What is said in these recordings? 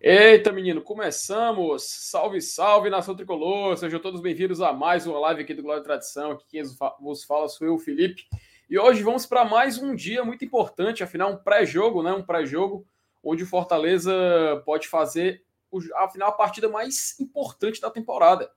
Eita, menino, começamos! Salve, salve, nação tricolor! Sejam todos bem-vindos a mais uma live aqui do Glória e Tradição. Aqui quem vos fala sou eu, Felipe. E hoje vamos para mais um dia muito importante, afinal, um pré-jogo, né? Um pré-jogo onde o Fortaleza pode fazer, afinal, a partida mais importante da temporada.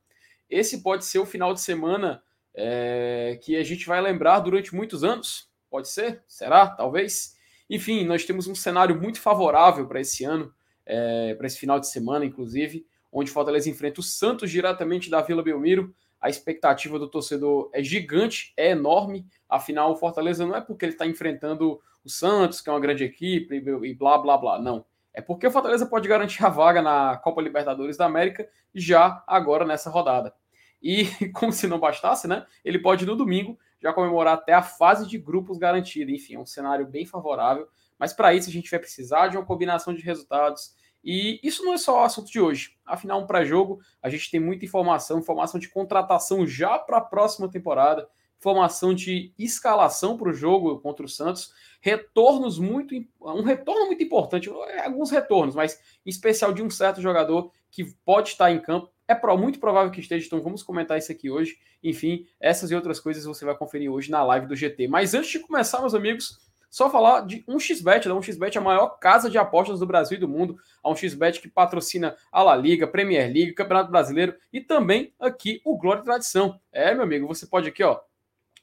Esse pode ser o final de semana é, que a gente vai lembrar durante muitos anos. Pode ser? Será? Talvez? Enfim, nós temos um cenário muito favorável para esse ano é, para esse final de semana, inclusive, onde Fortaleza enfrenta o Santos diretamente da Vila Belmiro. A expectativa do torcedor é gigante, é enorme. Afinal, o Fortaleza não é porque ele está enfrentando o Santos, que é uma grande equipe, e blá blá blá. Não. É porque o Fortaleza pode garantir a vaga na Copa Libertadores da América já agora nessa rodada. E, como se não bastasse, né? Ele pode no domingo já comemorar até a fase de grupos garantida. Enfim, é um cenário bem favorável. Mas para isso a gente vai precisar de uma combinação de resultados e isso não é só o assunto de hoje. Afinal, um pré-jogo, a gente tem muita informação, informação de contratação já para a próxima temporada, informação de escalação para o jogo contra o Santos, retornos muito, um retorno muito importante, alguns retornos, mas em especial de um certo jogador que pode estar em campo. É muito provável que esteja, então vamos comentar isso aqui hoje. Enfim, essas e outras coisas você vai conferir hoje na live do GT. Mas antes de começar, meus amigos, só falar de um xbet, né? Um xbet é a maior casa de apostas do Brasil e do mundo. É um xbet que patrocina a La Liga, Premier League, Campeonato Brasileiro e também aqui o Glória e Tradição. É, meu amigo, você pode aqui, ó,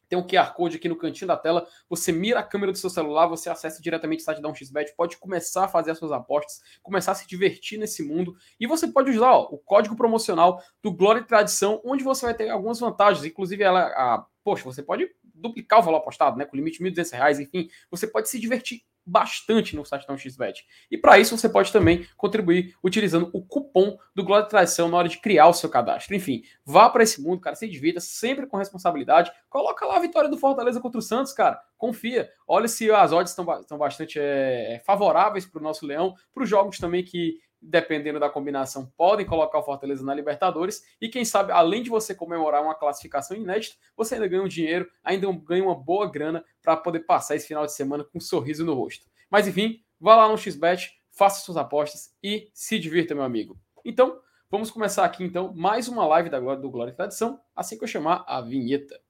tem um QR Code aqui no cantinho da tela. Você mira a câmera do seu celular, você acessa diretamente o site da 1xBet, pode começar a fazer as suas apostas, começar a se divertir nesse mundo. E você pode usar ó, o código promocional do Glória e Tradição, onde você vai ter algumas vantagens. Inclusive, ela, a, poxa, você pode duplicar o valor apostado, né? Com limite de R$ 1.200, enfim, você pode se divertir bastante no site da 1xBet. E para isso você pode também contribuir utilizando o cupom do Glória de Traição na hora de criar o seu cadastro. Enfim, vá para esse mundo, cara, se divirta sempre com responsabilidade. Coloca lá a vitória do Fortaleza contra o Santos, cara. Confia. Olha se as odds estão, estão bastante é, favoráveis para o nosso Leão, para os jogos também que dependendo da combinação, podem colocar o Fortaleza na Libertadores. E quem sabe, além de você comemorar uma classificação inédita, você ainda ganha um dinheiro, ainda ganha uma boa grana para poder passar esse final de semana com um sorriso no rosto. Mas enfim, vá lá no XBET, faça suas apostas e se divirta, meu amigo. Então, vamos começar aqui então mais uma live da Glória do Glória e Tradição, assim que eu chamar a vinheta.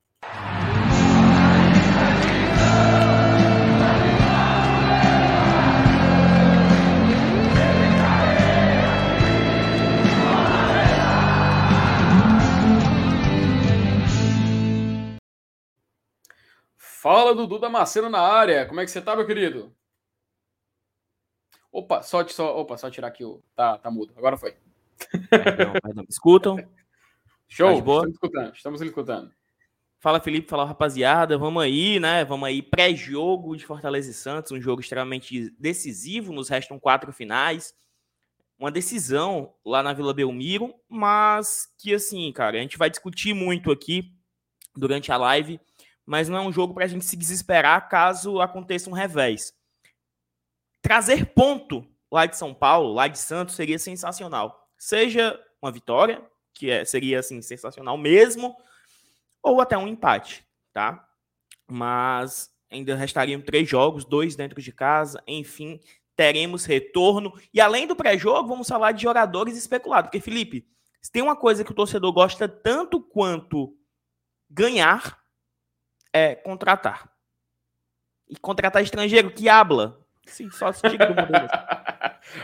Fala, Dudu Damasceno na área. Como é que você tá, meu querido? Opa, só, só, opa, só tirar aqui o. Tá, tá mudo. Agora foi. Perdão, perdão. Escutam? Show, tá estamos escutando, estamos escutando. Fala, Felipe, fala, rapaziada. Vamos aí, né? Vamos aí, pré-jogo de Fortaleza e Santos, um jogo extremamente decisivo. Nos restam quatro finais. Uma decisão lá na Vila Belmiro, mas que, assim, cara, a gente vai discutir muito aqui durante a live mas não é um jogo para a gente se desesperar caso aconteça um revés. Trazer ponto lá de São Paulo, lá de Santos, seria sensacional. Seja uma vitória, que é, seria assim sensacional mesmo, ou até um empate, tá? Mas ainda restariam três jogos, dois dentro de casa, enfim, teremos retorno. E além do pré-jogo, vamos falar de jogadores especulados. Porque, Felipe, se tem uma coisa que o torcedor gosta tanto quanto ganhar, é contratar. E contratar estrangeiro que habla. Sim, só se diga do mundo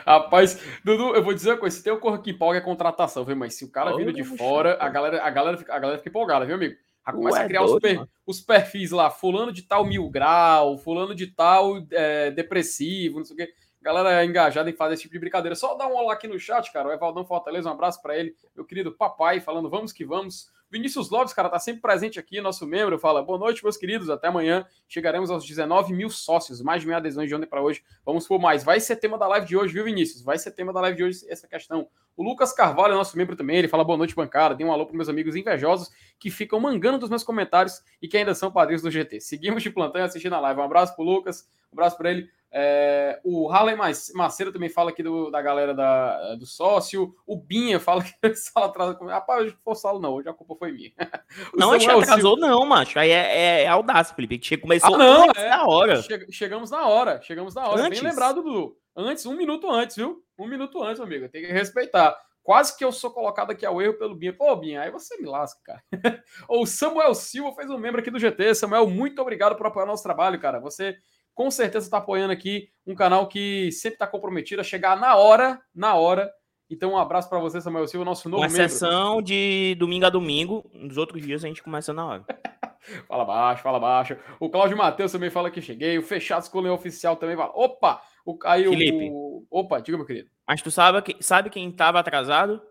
Rapaz, Dudu, eu vou dizer uma coisa: se tem o corpo que empolga é contratação, viu? Mas se o cara vindo de fora, a galera, a, galera, a galera fica empolgada, viu, amigo? Já começa Ué, a criar doido, os, per, os, perfis lá, fulano de tal mil grau, fulano de tal é, depressivo, não sei o quê. Galera é engajada em fazer esse tipo de brincadeira. Só dá um olá aqui no chat, cara. O Evaldão Fortaleza, um abraço para ele, meu querido papai, falando vamos que vamos. Vinícius Lopes, cara, tá sempre presente aqui, nosso membro, fala boa noite, meus queridos, até amanhã. Chegaremos aos 19 mil sócios, mais de meia adesões de ontem para hoje. Vamos por mais. Vai ser tema da live de hoje, viu, Vinícius? Vai ser tema da live de hoje essa questão. O Lucas Carvalho nosso membro também, ele fala boa noite, bancada. Dê um alô para meus amigos invejosos que ficam mangando dos meus comentários e que ainda são padrinhos do GT. Seguimos de plantão assistindo a live. Um abraço pro Lucas, um abraço para ele. É, o Harley Macedo também fala aqui do, da galera da, do sócio. O Binha fala que o Sala atrasa. Rapaz, hoje foi o Salo, não. Hoje a culpa foi minha. não, a gente atrasou, Silva... não, macho. Aí é, é, é audácia, Felipe. Que começou ah, não, é, na hora. Che chegamos na hora. Chegamos na hora. Antes. Bem lembrado, Dudu. Antes, um minuto antes, viu? Um minuto antes, amigo. Tem que respeitar. Quase que eu sou colocado aqui ao erro pelo Binha. Pô, Binha, aí você me lasca, cara. o Samuel Silva fez um membro aqui do GT. Samuel, muito obrigado por apoiar nosso trabalho, cara. Você com certeza está apoiando aqui um canal que sempre está comprometido a chegar na hora, na hora. Então, um abraço para você, Samuel Silva, nosso novo Com exceção membro. de domingo a domingo. Nos outros dias a gente começa na hora. fala baixo, fala baixo. O Cláudio Matheus também fala que cheguei. O Fechado com o Oficial também fala. Opa! O, aí Felipe. O, opa, diga, meu querido. Mas tu sabe, que, sabe quem estava atrasado?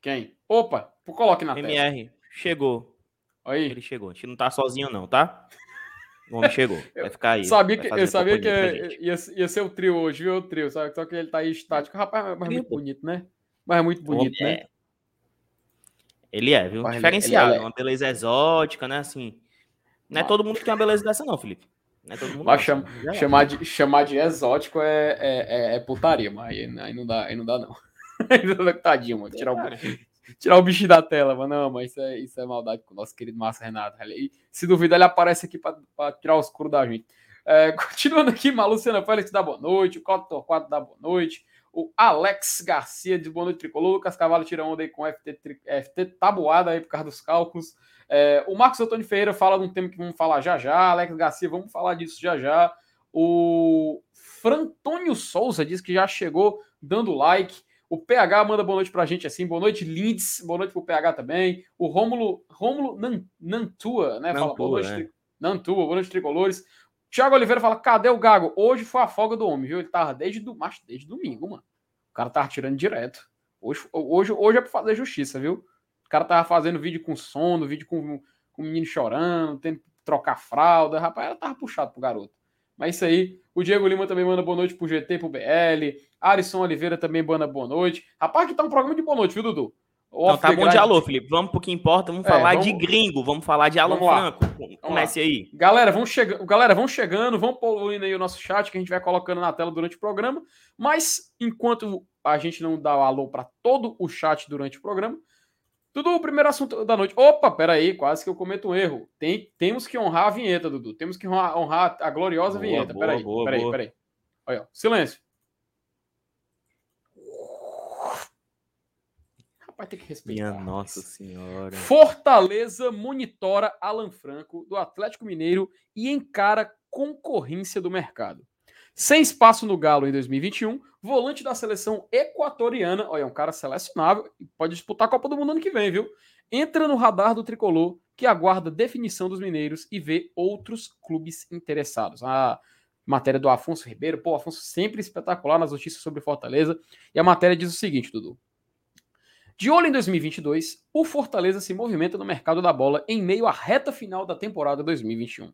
Quem? Opa, coloque na MR, tela. MR, chegou. Aí. Ele chegou. A gente não tá sozinho, não, tá? O homem chegou. Vai ficar aí. Sabia que, eu sabia que ia, ia, ser o trio hoje, viu? O trio. Só que ele tá aí estático. Rapaz, mas é muito bonito, né? Mas é muito bonito, né? Ele é, viu? Mas Diferenciado. Ele é... Uma beleza exótica, né? Assim. Não é todo mundo que tem uma beleza dessa, não, Felipe. Não é todo mundo. Mas chama, chamar, de, chamar de exótico é, é, é, é putaria, mas aí, aí, não dá, aí não dá, não. Tadinho, mano. Tirar o, tirar o bichinho da tela, mano. Não, mas isso é, isso é maldade com o nosso querido Márcio Renato. E, se duvidar, ele aparece aqui para tirar os escuro da gente. É, continuando aqui, Maluciana Félix dá boa noite, o Coto dá boa noite, o Alex Garcia de Boa Noite Tricolor, Lucas Cavalo tira onda aí com FT, FT tabuada aí por causa dos cálculos. É, o Marcos Antônio Ferreira fala de um tema que vamos falar já já, Alex Garcia, vamos falar disso já já. O Frantônio Souza diz que já chegou dando like. O PH manda boa noite pra gente assim. Boa noite, Linds. Boa noite pro PH também. O Rômulo, Rômulo Nantua, né? Nantua, fala boa noite. É. Nantua, boa noite, tricolores. Tiago Oliveira fala: cadê o Gago? Hoje foi a folga do homem, viu? Ele tava desde, do, mas desde domingo, mano. O cara tava tirando direto. Hoje, hoje, hoje é pra fazer justiça, viu? O cara tava fazendo vídeo com sono, vídeo com, com o menino chorando, tendo que trocar fralda. Rapaz, ela tava puxado pro garoto. Mas isso aí. O Diego Lima também manda boa noite pro GT, pro BL. Arisson Oliveira também manda boa noite. Rapaz, que tá um programa de boa noite, viu, Dudu? Então tá bom de alô, Felipe. Vamos pro que importa. Vamos é, falar vamos... de gringo. Vamos falar de Alan Franco. Comece aí. Galera, vão chegando, galera, vão chegando, vão poluindo aí o nosso chat que a gente vai colocando na tela durante o programa. Mas enquanto a gente não dá o alô para todo o chat durante o programa, tudo o primeiro assunto da noite. Opa, peraí, quase que eu cometo um erro. Tem, temos que honrar a vinheta, Dudu. Temos que honrar, honrar a gloriosa boa, vinheta. Boa, peraí, boa, peraí, boa. peraí. Olha, ó. silêncio. Rapaz, tem que respeitar. Minha Nossa Senhora. Fortaleza monitora Alan Franco do Atlético Mineiro e encara concorrência do mercado. Sem espaço no Galo em 2021, volante da seleção equatoriana, olha, é um cara selecionável e pode disputar a Copa do Mundo ano que vem, viu? Entra no radar do tricolor que aguarda definição dos mineiros e vê outros clubes interessados. A matéria do Afonso Ribeiro, pô, Afonso sempre espetacular nas notícias sobre Fortaleza. E a matéria diz o seguinte, Dudu. De olho em 2022, o Fortaleza se movimenta no mercado da bola em meio à reta final da temporada 2021.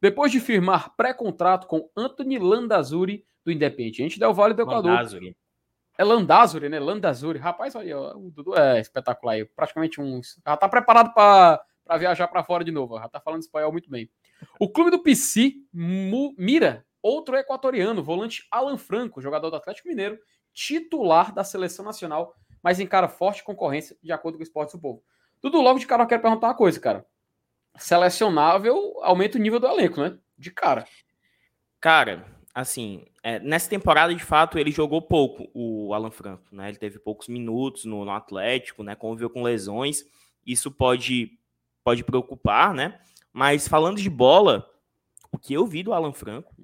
Depois de firmar pré-contrato com Anthony Landazuri, do Independiente Del Vale do Equador. Landazuri. É Landazuri, né? Landazuri. Rapaz, olha, o Dudu é espetacular aí. Praticamente um. Já tá preparado para viajar para fora de novo. Já tá falando espanhol muito bem. O clube do PC mira outro equatoriano, volante Alan Franco, jogador do Atlético Mineiro, titular da seleção nacional, mas encara forte concorrência, de acordo com o Esportes do Povo. Dudu, logo de cara eu quero perguntar uma coisa, cara selecionável aumenta o nível do elenco, né? De cara. Cara, assim, é, nessa temporada, de fato, ele jogou pouco, o Alan Franco, né? Ele teve poucos minutos no, no Atlético, né? Conviveu com lesões. Isso pode, pode preocupar, né? Mas falando de bola, o que eu vi do Alan Franco,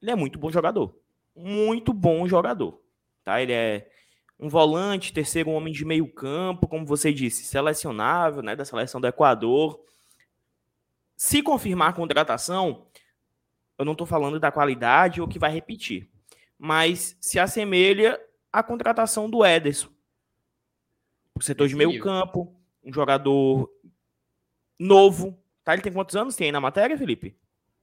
ele é muito bom jogador. Muito bom jogador. Tá? Ele é um volante, terceiro homem de meio campo, como você disse, selecionável, né, da seleção do Equador. Se confirmar a contratação, eu não estou falando da qualidade ou que vai repetir, mas se assemelha à contratação do Ederson. O setor de meio campo, um jogador novo. Tá? Ele tem quantos anos? Tem aí na matéria, Felipe?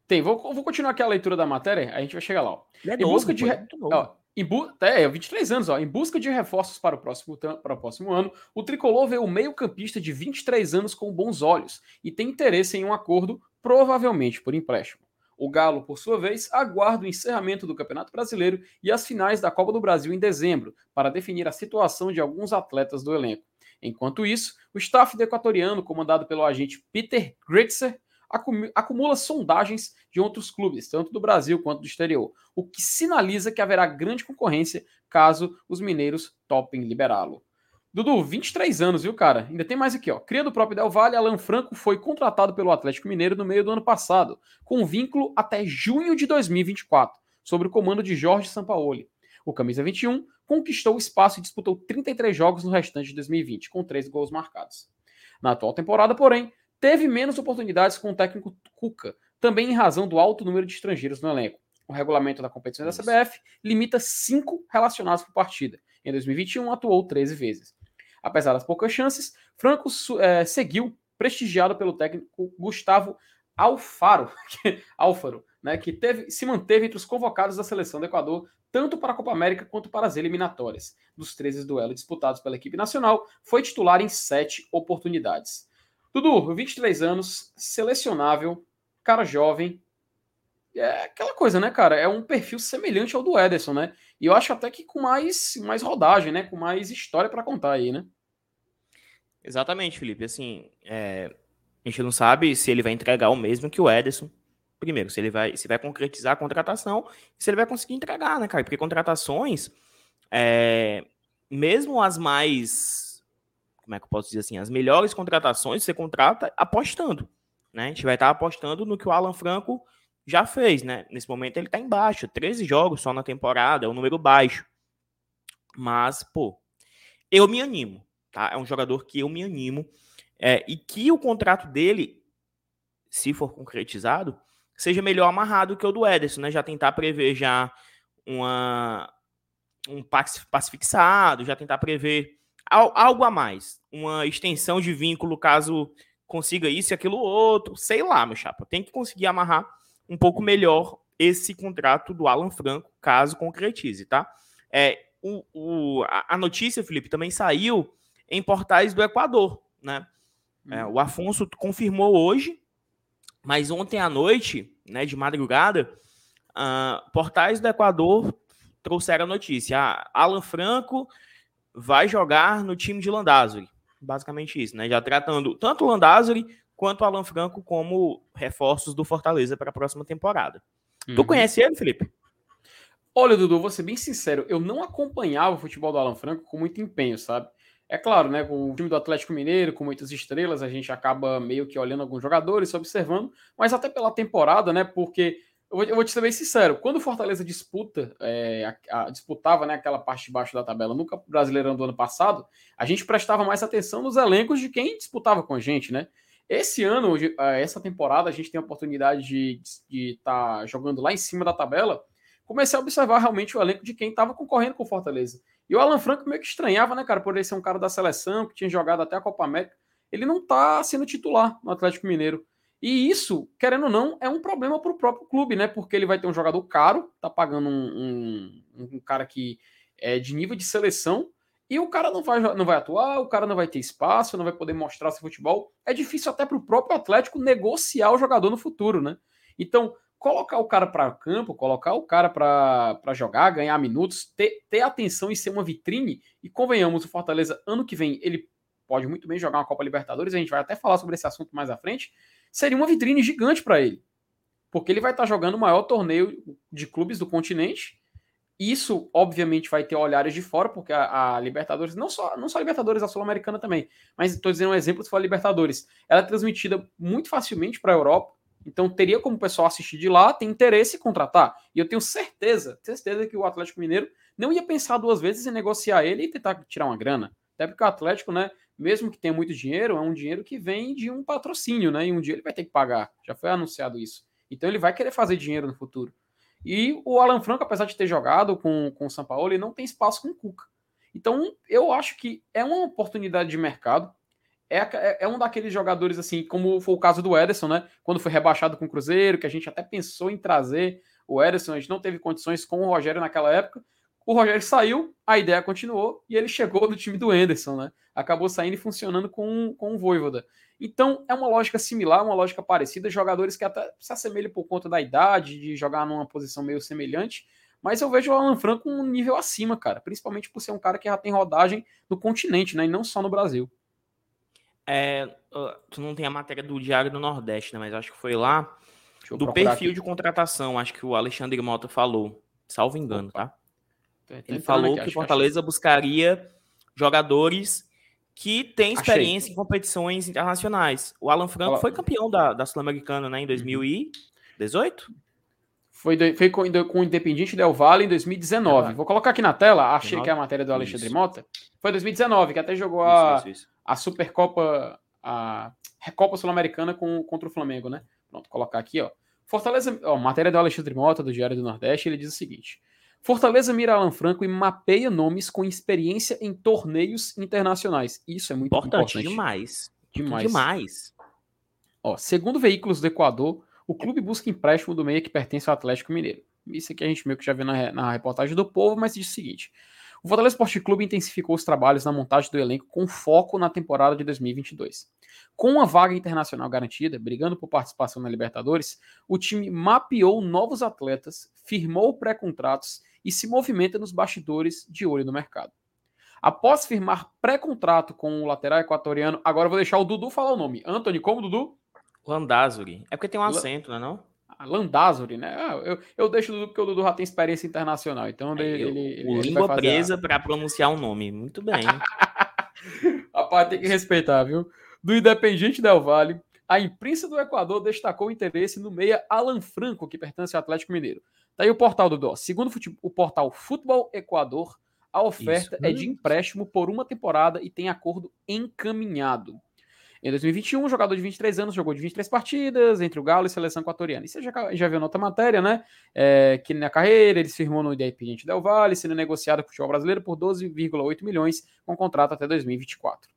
Tem. Vou, vou continuar aqui a leitura da matéria, a gente vai chegar lá. Ó. É em novo, busca de. É ó, em bu... É, 23 anos, ó. Em busca de reforços para o, próximo, para o próximo ano, o tricolor vê o meio-campista de 23 anos com bons olhos e tem interesse em um acordo, provavelmente por empréstimo. O Galo, por sua vez, aguarda o encerramento do Campeonato Brasileiro e as finais da Copa do Brasil em dezembro, para definir a situação de alguns atletas do elenco. Enquanto isso, o staff do equatoriano, comandado pelo agente Peter Gritzer, acumula sondagens de outros clubes, tanto do Brasil quanto do exterior, o que sinaliza que haverá grande concorrência caso os mineiros topem liberá-lo. Dudu, 23 anos, viu, cara? Ainda tem mais aqui, ó. Cria do próprio Del Valle, Alan Franco foi contratado pelo Atlético Mineiro no meio do ano passado, com vínculo até junho de 2024, sob o comando de Jorge Sampaoli. O camisa 21 conquistou o espaço e disputou 33 jogos no restante de 2020, com 3 gols marcados. Na atual temporada, porém, teve menos oportunidades com o técnico Cuca, também em razão do alto número de estrangeiros no elenco. O regulamento da competição da CBF limita cinco relacionados por partida. Em 2021, atuou 13 vezes. Apesar das poucas chances, Franco é, seguiu prestigiado pelo técnico Gustavo Alfaro, Alfaro, né, que teve, se manteve entre os convocados da seleção do Equador, tanto para a Copa América quanto para as eliminatórias. Dos 13 duelos disputados pela equipe nacional, foi titular em sete oportunidades. Dudu, 23 anos, selecionável, cara jovem. É aquela coisa, né, cara? É um perfil semelhante ao do Ederson, né? E eu acho até que com mais, mais rodagem, né? Com mais história para contar aí, né? Exatamente, Felipe. Assim, é... a gente não sabe se ele vai entregar o mesmo que o Ederson. Primeiro, se ele vai, se vai concretizar a contratação, se ele vai conseguir entregar, né, cara? Porque contratações, é... mesmo as mais como é que eu posso dizer assim, as melhores contratações você contrata apostando. Né? A gente vai estar apostando no que o Alan Franco já fez, né? Nesse momento ele está embaixo, 13 jogos só na temporada, é um número baixo. Mas, pô, eu me animo, tá? É um jogador que eu me animo é, e que o contrato dele, se for concretizado, seja melhor amarrado que o do Ederson, né? Já tentar prever já uma um passe, passe fixado, já tentar prever algo a mais. Uma extensão de vínculo caso consiga isso e aquilo outro. Sei lá, meu chapa. Tem que conseguir amarrar um pouco melhor esse contrato do Alan Franco, caso concretize, tá? É, o, o, a notícia, Felipe, também saiu em portais do Equador, né? É, hum. o Afonso confirmou hoje, mas ontem à noite, né, de madrugada, uh, portais do Equador trouxeram a notícia. Ah, Alan Franco vai jogar no time de Landázuri. Basicamente isso, né? Já tratando tanto o Landázuri quanto o Alan Franco como reforços do Fortaleza para a próxima temporada. Uhum. Tu conhece ele, Felipe? Olha, Dudu, vou ser bem sincero, eu não acompanhava o futebol do Alan Franco com muito empenho, sabe? É claro, né, com o time do Atlético Mineiro, com muitas estrelas, a gente acaba meio que olhando alguns jogadores, observando, mas até pela temporada, né, porque eu vou, eu vou te ser bem sincero, quando o Fortaleza disputa, é, a, a, disputava né, aquela parte de baixo da tabela no Brasileirão do ano passado, a gente prestava mais atenção nos elencos de quem disputava com a gente, né? Esse ano, essa temporada, a gente tem a oportunidade de estar tá jogando lá em cima da tabela. Comecei a observar realmente o elenco de quem estava concorrendo com o Fortaleza. E o Alan Franco meio que estranhava, né, cara, por ele ser um cara da seleção, que tinha jogado até a Copa América. Ele não tá sendo titular no Atlético Mineiro. E isso, querendo ou não, é um problema para o próprio clube, né? Porque ele vai ter um jogador caro, tá pagando um, um, um, cara que é de nível de seleção, e o cara não vai, não vai atuar, o cara não vai ter espaço, não vai poder mostrar seu futebol. É difícil até para o próprio Atlético negociar o jogador no futuro, né? Então, colocar o cara para campo, colocar o cara para jogar, ganhar minutos, ter, ter atenção e ser uma vitrine, e convenhamos, o Fortaleza, ano que vem, ele pode muito bem jogar uma Copa Libertadores, a gente vai até falar sobre esse assunto mais à frente, seria uma vitrine gigante para ele. Porque ele vai estar tá jogando o maior torneio de clubes do continente. Isso, obviamente, vai ter olhares de fora, porque a, a Libertadores, não só, não só a Libertadores, a Sul-Americana também, mas estou dizendo um exemplo se for a Libertadores. Ela é transmitida muito facilmente para a Europa, então teria como o pessoal assistir de lá, tem interesse em contratar. E eu tenho certeza, certeza que o Atlético Mineiro não ia pensar duas vezes em negociar ele e tentar tirar uma grana. Até porque o Atlético, né, mesmo que tenha muito dinheiro, é um dinheiro que vem de um patrocínio, né? E um dia ele vai ter que pagar. Já foi anunciado isso. Então ele vai querer fazer dinheiro no futuro. E o Alan Franco, apesar de ter jogado com, com o São Paulo, ele não tem espaço com o Cuca. Então eu acho que é uma oportunidade de mercado. É, é, é um daqueles jogadores, assim, como foi o caso do Ederson, né? Quando foi rebaixado com o Cruzeiro, que a gente até pensou em trazer o Ederson, a gente não teve condições com o Rogério naquela época, o Rogério saiu, a ideia continuou e ele chegou no time do Anderson, né? Acabou saindo e funcionando com, com o Voivoda. Então é uma lógica similar, uma lógica parecida, jogadores que até se assemelham por conta da idade, de jogar numa posição meio semelhante, mas eu vejo o Alan Franco um nível acima, cara, principalmente por ser um cara que já tem rodagem no continente, né? E não só no Brasil. É, tu não tem a matéria do Diário do Nordeste, né? Mas acho que foi lá do perfil aqui. de contratação, acho que o Alexandre Mota falou, salvo engano, Opa. tá? Ele falou aqui, que Fortaleza que buscaria jogadores que têm experiência Achei. em competições internacionais. O Alan Franco Fala. foi campeão da, da Sul-Americana né, em 2018? Uhum. Foi, de, foi com, com o Independiente Del Valle em 2019. Vou colocar aqui na tela, achei 19? que é a matéria do Alexandre isso. Mota. Foi 2019, que até jogou a, isso, isso, a Supercopa, a Recopa Sul-Americana contra o Flamengo, né? Pronto, colocar aqui, ó. Fortaleza, ó, matéria do Alexandre Mota, do Diário do Nordeste, ele diz o seguinte: Fortaleza mira Alan Franco e mapeia nomes com experiência em torneios internacionais. Isso é muito importante. importante. demais. Demais. Demais. Ó, segundo veículos do Equador, o clube busca empréstimo do meia que pertence ao Atlético Mineiro. Isso aqui a gente meio que já viu na, na reportagem do Povo, mas diz o seguinte: o Fortaleza Esporte Clube intensificou os trabalhos na montagem do elenco com foco na temporada de 2022. Com uma vaga internacional garantida, brigando por participação na Libertadores, o time mapeou novos atletas, firmou pré-contratos e se movimenta nos bastidores de olho no mercado. Após firmar pré-contrato com o lateral equatoriano, agora eu vou deixar o Dudu falar o nome. Anthony, como Dudu? Landázuri. É porque tem um acento, não é não? Ah, Landázuri, né? Ah, eu, eu deixo o Dudu porque o Dudu já tem experiência internacional. Então ele, ele, ele, ele língua presa a... para pronunciar um nome. Muito bem. Rapaz, tem que respeitar, viu? Do Independente Del Vale, a imprensa do Equador destacou o interesse no meia Alan Franco, que pertence ao Atlético Mineiro. Tá aí o portal do Dó. Segundo o portal Futebol Equador, a oferta Isso. é de empréstimo por uma temporada e tem acordo encaminhado. Em 2021, o jogador de 23 anos jogou de 23 partidas entre o Galo e a seleção equatoriana. E você já, já viu na outra matéria, né? É, que na carreira ele se firmou no Independiente Del Valle, sendo negociado com o futebol brasileiro por 12,8 milhões, com contrato até 2024.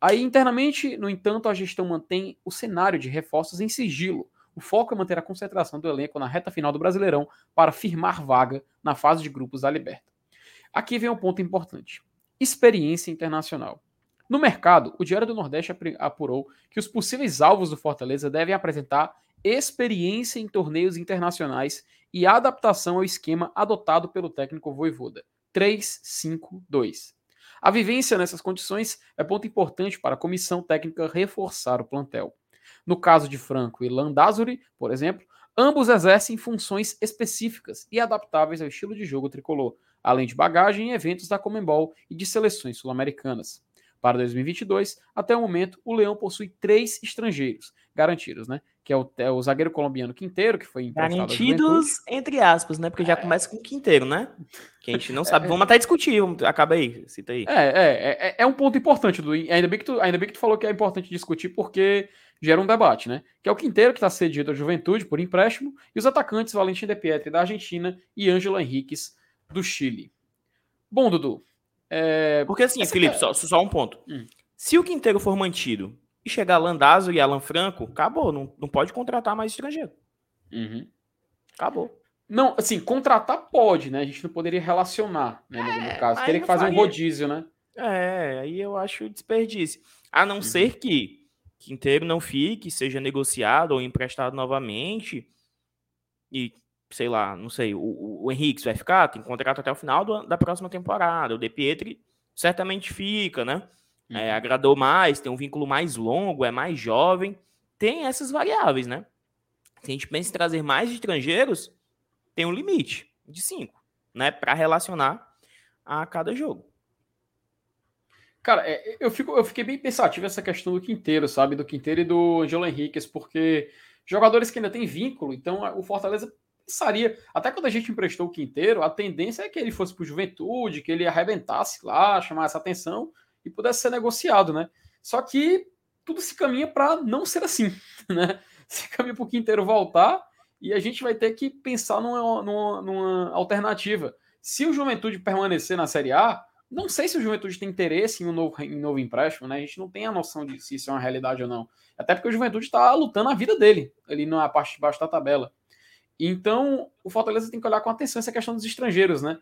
Aí, internamente, no entanto, a gestão mantém o cenário de reforços em sigilo. O foco é manter a concentração do elenco na reta final do Brasileirão para firmar vaga na fase de grupos da Liberta. Aqui vem um ponto importante: experiência internacional. No mercado, o Diário do Nordeste apurou que os possíveis alvos do Fortaleza devem apresentar experiência em torneios internacionais e adaptação ao esquema adotado pelo técnico Voivoda 3-5-2. A vivência nessas condições é ponto importante para a comissão técnica reforçar o plantel. No caso de Franco e Landázuri, por exemplo, ambos exercem funções específicas e adaptáveis ao estilo de jogo tricolor, além de bagagem em eventos da Comembol e de seleções sul-americanas. Para 2022, até o momento, o Leão possui três estrangeiros garantidos, né? Que é o, é o zagueiro colombiano Quinteiro, que foi Garantidos, entre aspas, né? Porque já é... começa com Quinteiro, né? Que a gente não sabe. É... Vamos até discutir. Acaba aí, cita aí. É, é, é, é um ponto importante, Dudu. Ainda bem, que tu, ainda bem que tu falou que é importante discutir, porque gera um debate, né? Que é o Quinteiro, que está cedido à juventude por empréstimo, e os atacantes Valentim De Pietri da Argentina e Ângelo Henriquez do Chile. Bom, Dudu, é... Porque assim, Felipe, é... só, só, um ponto. Hum. Se o Quinteiro for mantido e chegar Landazzo e Alan Franco, acabou. Não, não pode contratar mais estrangeiro. Uhum. Acabou. Não, assim, contratar pode, né? A gente não poderia relacionar, né? No, é, caso. Teria que fazer faria... um rodízio, né? É, aí eu acho desperdício. A não uhum. ser que Quinteiro não fique, seja negociado ou emprestado novamente. E sei lá, não sei, o, o Henrique vai ficar, tem contrato até o final do, da próxima temporada. O De Pietri certamente fica, né? É, uhum. É, agradou mais, tem um vínculo mais longo, é mais jovem. Tem essas variáveis, né? Se a gente pensa em trazer mais estrangeiros, tem um limite de cinco, né? Para relacionar a cada jogo. Cara, é, eu, fico, eu fiquei bem pensativo essa questão do Quinteiro, sabe? Do Quinteiro e do Angelo Henriquez, porque jogadores que ainda têm vínculo, então o Fortaleza pensaria, até quando a gente emprestou o Quinteiro, a tendência é que ele fosse para Juventude, que ele arrebentasse lá, chamasse atenção e pudesse ser negociado, né? Só que tudo se caminha para não ser assim, né? Se caminha para o Quinteiro voltar e a gente vai ter que pensar numa, numa, numa, alternativa. Se o Juventude permanecer na Série A, não sei se o Juventude tem interesse em um novo, em novo empréstimo, né? A gente não tem a noção de se isso é uma realidade ou não. Até porque o Juventude está lutando a vida dele ali na parte de baixo da tabela. Então, o Fortaleza tem que olhar com atenção essa questão dos estrangeiros, né?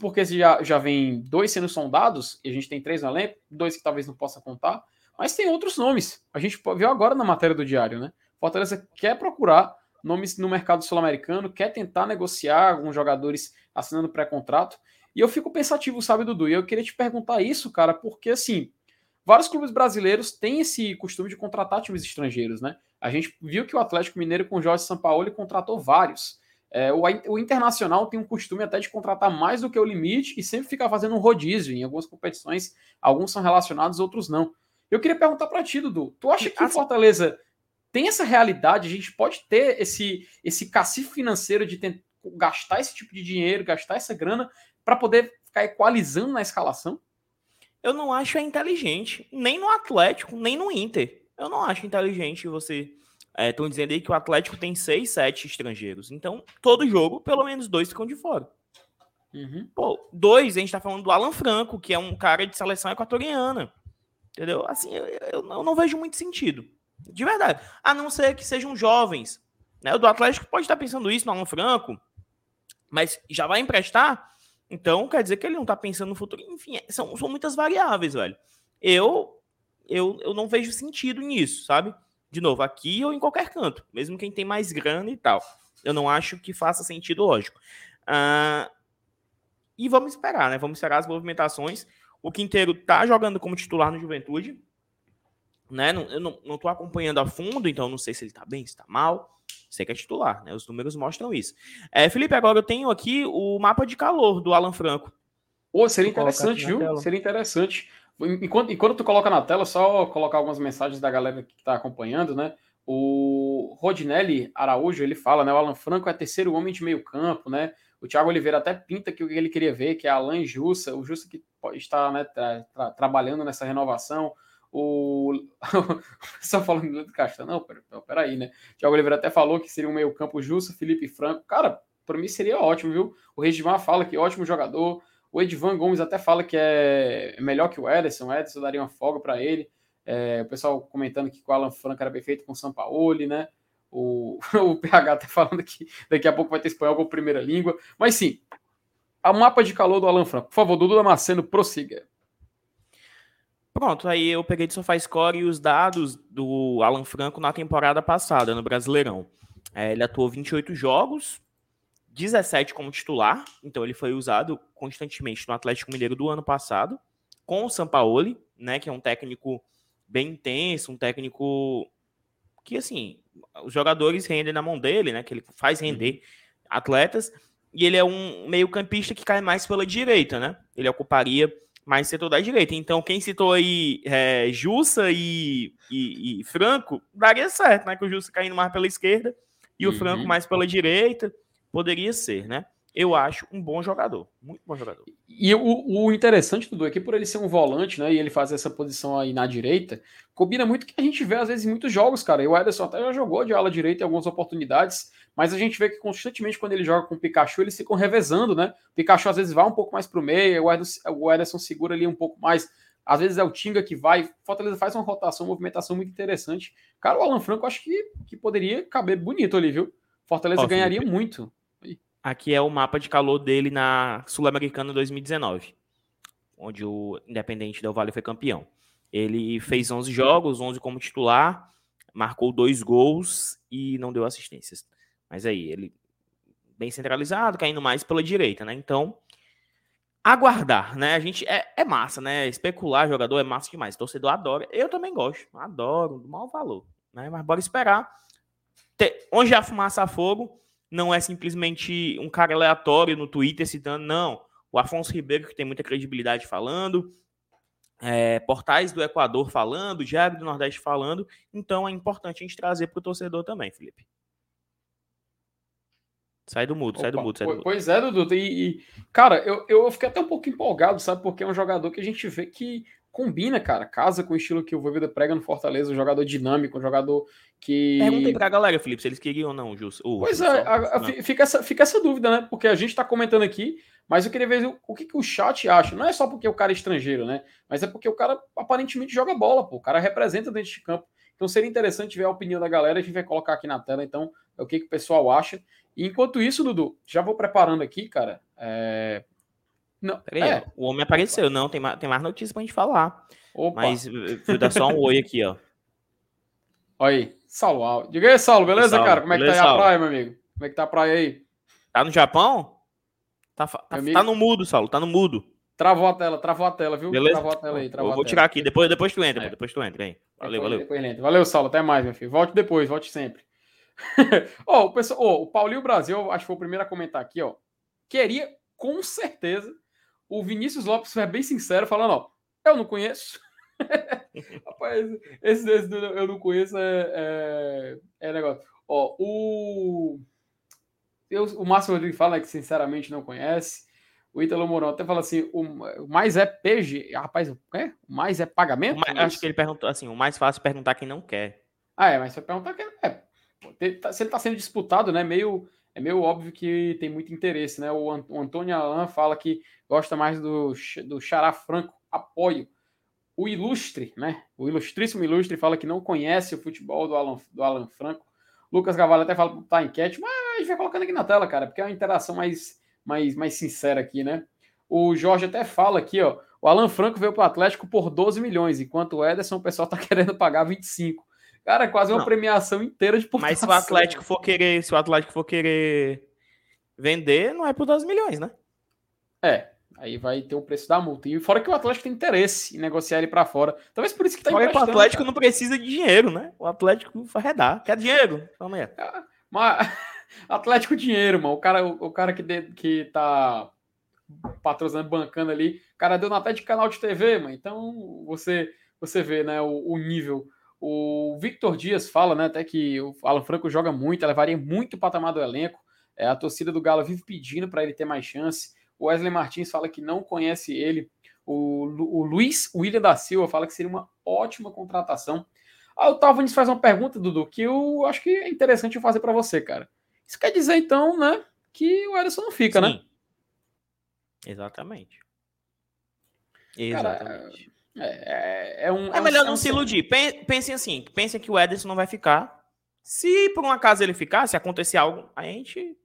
Porque já, já vem dois sendo sondados, e a gente tem três no elenco, dois que talvez não possa contar, mas tem outros nomes. A gente viu agora na matéria do Diário, né? Fortaleza quer procurar nomes no mercado sul-americano, quer tentar negociar alguns jogadores assinando pré-contrato. E eu fico pensativo, sabe, Dudu? E eu queria te perguntar isso, cara, porque assim, vários clubes brasileiros têm esse costume de contratar times estrangeiros, né? A gente viu que o Atlético Mineiro com o Jorge Sampaoli contratou vários. É, o, o, Internacional tem um costume até de contratar mais do que o limite e sempre fica fazendo um rodízio em algumas competições. Alguns são relacionados, outros não. Eu queria perguntar para ti, Dudu. Tu acha que o Fortaleza tem essa realidade? A gente pode ter esse, esse cacife financeiro de tentar gastar esse tipo de dinheiro, gastar essa grana para poder ficar equalizando na escalação? Eu não acho é inteligente, nem no Atlético, nem no Inter. Eu não acho inteligente você Estão é, dizendo aí que o Atlético tem seis, sete estrangeiros. Então, todo jogo, pelo menos dois ficam de fora. Uhum. Pô, dois, a gente tá falando do Alan Franco, que é um cara de seleção equatoriana. Entendeu? Assim, eu, eu, não, não vejo muito sentido. De verdade. A não ser que sejam jovens. Né? O do Atlético pode estar pensando isso no Alan Franco, mas já vai emprestar? Então quer dizer que ele não tá pensando no futuro. Enfim, é, são, são muitas variáveis, velho. Eu, eu, eu não vejo sentido nisso, sabe? de novo, aqui ou em qualquer canto, mesmo quem tem mais grana e tal. Eu não acho que faça sentido lógico. Uh, e vamos esperar, né? Vamos esperar as movimentações. O Quinteiro tá jogando como titular no Juventude. Né? Não, eu não, não tô acompanhando a fundo, então não sei se ele tá bem, se tá mal. Sei que é titular, né? Os números mostram isso. É, Felipe, agora eu tenho aqui o mapa de calor do Alan Franco. Pô, seria interessante, viu? Seria interessante. Enquanto, enquanto tu coloca na tela, só colocar algumas mensagens da galera que está acompanhando, né? O Rodinelli Araújo, ele fala, né? O Alan Franco é terceiro homem de meio campo, né? O Thiago Oliveira até pinta que o que ele queria ver, que é Alan Jussa, o Jussa que está né, tra tra trabalhando nessa renovação. O, só falando do Castanho, não, pera, peraí, né? O Thiago Oliveira até falou que seria um meio campo Jussa, Felipe Franco. Cara, para mim seria ótimo, viu? O Regimar fala que ótimo jogador. O Edvan Gomes até fala que é melhor que o Ederson. O Ederson daria uma folga para ele. É, o pessoal comentando que o Alan Franco era perfeito com o Sampaoli, né? O, o PH até falando que daqui a pouco vai ter espanhol como primeira língua. Mas sim, a mapa de calor do Alan Franco. Por favor, Dudu Damasceno, prossiga. Pronto, aí eu peguei de SofaScore e os dados do Alan Franco na temporada passada, no Brasileirão. É, ele atuou 28 jogos, 17 como titular, então ele foi usado constantemente no Atlético Mineiro do ano passado, com o Sampaoli, né, que é um técnico bem intenso, um técnico que, assim, os jogadores rendem na mão dele, né, que ele faz render uhum. atletas, e ele é um meio campista que cai mais pela direita, né, ele ocuparia mais setor da direita. Então, quem citou aí é, Jussa e, e, e, Franco, daria certo, né, que o Jussa caindo mais pela esquerda e uhum. o Franco mais pela direita, Poderia ser, né? Eu acho um bom jogador, muito bom jogador. E o, o interessante do aqui, por ele ser um volante, né, e ele fazer essa posição aí na direita, combina muito que a gente vê às vezes em muitos jogos, cara. E o Ederson até já jogou de ala direita em algumas oportunidades, mas a gente vê que constantemente quando ele joga com o Pikachu, eles ficam revezando, né? O Pikachu às vezes vai um pouco mais pro meio, o Ederson, o Ederson segura ali um pouco mais. Às vezes é o Tinga que vai. Fortaleza faz uma rotação, uma movimentação muito interessante. Cara, o Alan Franco acho que, que poderia caber bonito ali, viu? Fortaleza ganharia muito. Aqui é o mapa de calor dele na Sul-Americana 2019, onde o Independente Del Vale foi campeão. Ele fez 11 jogos, 11 como titular, marcou dois gols e não deu assistências. Mas aí, ele bem centralizado, caindo mais pela direita, né? Então, aguardar, né? A gente é, é massa, né? Especular jogador é massa demais. Torcedor adora. Eu também gosto, adoro, do mau valor, né? Mas bora esperar. Onde a fumaça a fogo, não é simplesmente um cara aleatório no Twitter citando, não. O Afonso Ribeiro, que tem muita credibilidade falando, é, portais do Equador falando, Diário do Nordeste falando. Então é importante a gente trazer para o torcedor também, Felipe. Sai do mudo, Opa, sai do mudo, sai do mudo. Pois é, Dudu. E, e, cara, eu, eu fiquei até um pouco empolgado, sabe? Porque é um jogador que a gente vê que combina, cara, casa com o estilo que o Voivoda prega no Fortaleza, um jogador dinâmico, um jogador que... Perguntei pra galera, Felipe, se eles queriam ou não, Jus. Uh, pois é, a, a, fica, essa, fica essa dúvida, né? Porque a gente tá comentando aqui, mas eu queria ver o, o que, que o chat acha. Não é só porque o cara é estrangeiro, né? Mas é porque o cara aparentemente joga bola, pô. O cara representa dentro de campo. Então seria interessante ver a opinião da galera, a gente vai colocar aqui na tela, então, é o que, que o pessoal acha. E enquanto isso, Dudu, já vou preparando aqui, cara, é, não, Peraí, é. o homem apareceu. Não, tem mais, tem mais notícias pra gente falar. Opa. Mas vou dar só um oi aqui, ó. Olha aí, Saulo. Diga aí, Saulo, beleza, Saulo, cara? Como é que tá aí a praia, meu amigo? Como é que tá a praia aí? Tá no Japão? Tá, tá, tá no mudo, Saulo, tá no mudo. Travou a tela, travou a tela, viu? Beleza? Travou a tela aí, travou Eu vou tirar aqui, depois, depois tu entra, É. depois tu entra aí. Valeu, Depois- valeu. depois. Valeu, Saulo. Até mais, meu filho. Volte depois, volte sempre. Ó, o, pessoal, ó, o Paulinho Brasil, acho que foi o primeiro a comentar aqui, ó. Queria, com certeza, o Vinícius Lopes foi bem sincero, falando, ó, eu não conheço. Rapaz, esse, esse eu não conheço é, é, é negócio. Ó, o. Eu, o Márcio Rodrigues fala que sinceramente não conhece. O Ítalo Mourão até fala assim: o, mais é PG. Rapaz, o quê? O mais é pagamento? mais- acho que ele perguntou assim, o mais fácil é perguntar quem não quer. Ah, é, mas você perguntar que é. tá- Se ele está sendo disputado, né? Meio, é meio óbvio que tem muito interesse, né? O Antônio Alan fala que gosta mais do, do Xará Franco, apoio. O Ilustre, né? O ilustríssimo Ilustre fala que não conhece o futebol do Alan, do Alan Franco. Lucas Gavalho até fala que tá enquete, mas a gente vai colocando aqui na tela, cara, porque é uma interação mais, mais, mais sincera aqui, né? O Jorge até fala aqui, ó. O Alan Franco veio para o Atlético por 12 milhões, enquanto o Ederson, o pessoal tá querendo pagar 25. Cara, quase uma Não. premiação inteira de Mas se o. Atlético for querer, se o Atlético for querer vender, não é por 12 milhões, né? É, aí vai ter o preço da multa. E fora que o Atlético tem interesse em negociar ele para fora. Talvez por isso que tá que o Atlético cara. não precisa de dinheiro, né? O Atlético vai redar. Quer dinheiro? Toma aí. Mas Atlético dinheiro, mano. O cara, o, o cara que, de- que tá patrocinando, bancando ali, o cara deu até de canal de TV, mano. Então você você vê, né, o, o nível. O Victor Dias fala, né, até que o Alan Franco joga muito, levaria muito o patamar do elenco. É, a torcida do Galo vive pedindo para ele ter mais chance. O Wesley Martins fala que não conhece ele. O, Lu- o Luiz William da Silva fala que seria uma ótima contratação. Ah, o Talvanis faz uma pergunta, Dudu, que eu acho que é interessante eu fazer para você, cara. Isso quer dizer, então, né, que o Ederson não fica, né? Sim. Exatamente. Cara, Exatamente. É, é, é um, É, um- melhor é não um- se iludir. Pen- Pensem assim, pensem que o Ederson não vai ficar. Se por um acaso ele ficar, se acontecer algo, a gente.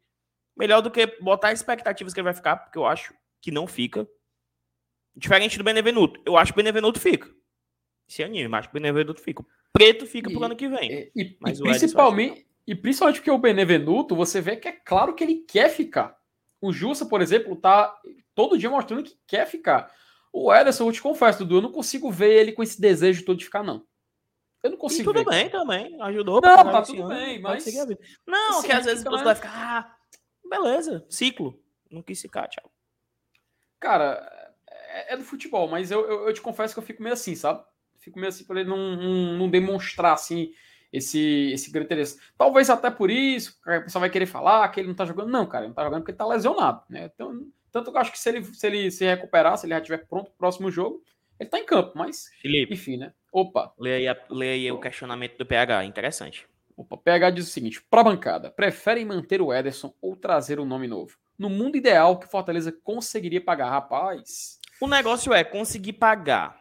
Melhor do que botar expectativas que ele vai ficar, porque eu acho que não fica. Diferente do Benevenuto. Eu acho que o Benevenuto fica. Se anime, mas acho que o Benevenuto fica. O Preto fica pro E- ano que vem. E, e- Mas e principalmente, e principalmente porque o Benevenuto, você vê que é claro que ele quer ficar. O Jussa, por exemplo, tá todo dia mostrando que quer ficar. O Ederson, eu te confesso, Dudu, eu não consigo ver ele com esse desejo todo de ficar, não. Eu não E consigo tudo ver. bem também. Ajudou. Não, tá tudo ano, bem, mas-. Não, Assim, que às vezes você vai ficar. Ah, beleza, ciclo. Não quis ficar, tchau. Cara, é, é do futebol, mas eu, eu, eu te confesso que eu fico meio assim, sabe? Fico meio assim pra ele não, não, não demonstrar, assim, esse, esse grande interesse. Talvez até por isso, a pessoa vai querer falar que ele não tá jogando. Não, cara, ele não tá jogando porque ele tá lesionado, né? Então, tanto que eu acho que se ele se, ele se recuperar, se ele já estiver pronto pro próximo jogo, ele tá em campo, mas, Felipe, enfim, né? Opa, lê aí, lê aí o questionamento do PH. Interessante. Opa, PH diz o seguinte: pra bancada, preferem manter o Ederson ou trazer um nome novo? No mundo ideal, que Fortaleza conseguiria pagar, rapaz. O negócio é conseguir pagar.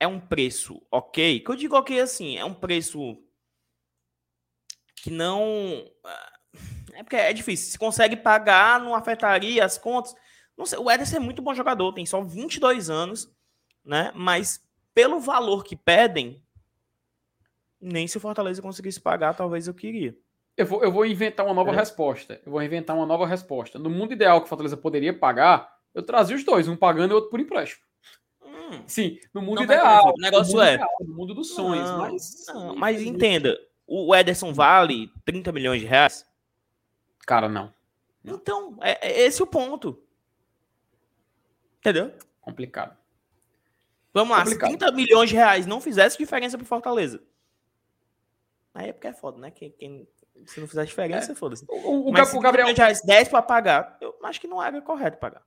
É um preço ok? Que eu digo ok assim, é um preço que não. ah, É porque é difícil. Se consegue pagar, não afetaria as contas. Não sei, o Ederson é muito bom jogador, tem só 22 anos, né? Mas pelo valor que pedem, nem se o Fortaleza conseguisse pagar, talvez eu queria. Eu vou, eu vou inventar uma nova É. resposta. Eu vou inventar uma nova resposta. No mundo ideal que o Fortaleza poderia pagar, eu trazia os dois, um pagando e outro por empréstimo. Hum, Sim, no mundo Não, ideal. o negócio no é- ideal, no mundo dos sonhos, Não, mas. não, mas entenda, o Ederson vale 30 milhões de reais? Cara, não. Então, é, é esse o ponto. Entendeu? Complicado. Vamos lá, Complicado. se 30 milhões de reais não fizesse diferença pro Fortaleza. Aí é porque é foda, né? Quem, quem- se não fizer diferença, foda-se. O, o, Mas o Gabriel. 30 milhões de reais, 10 pra pagar, eu acho que não é correto pagar.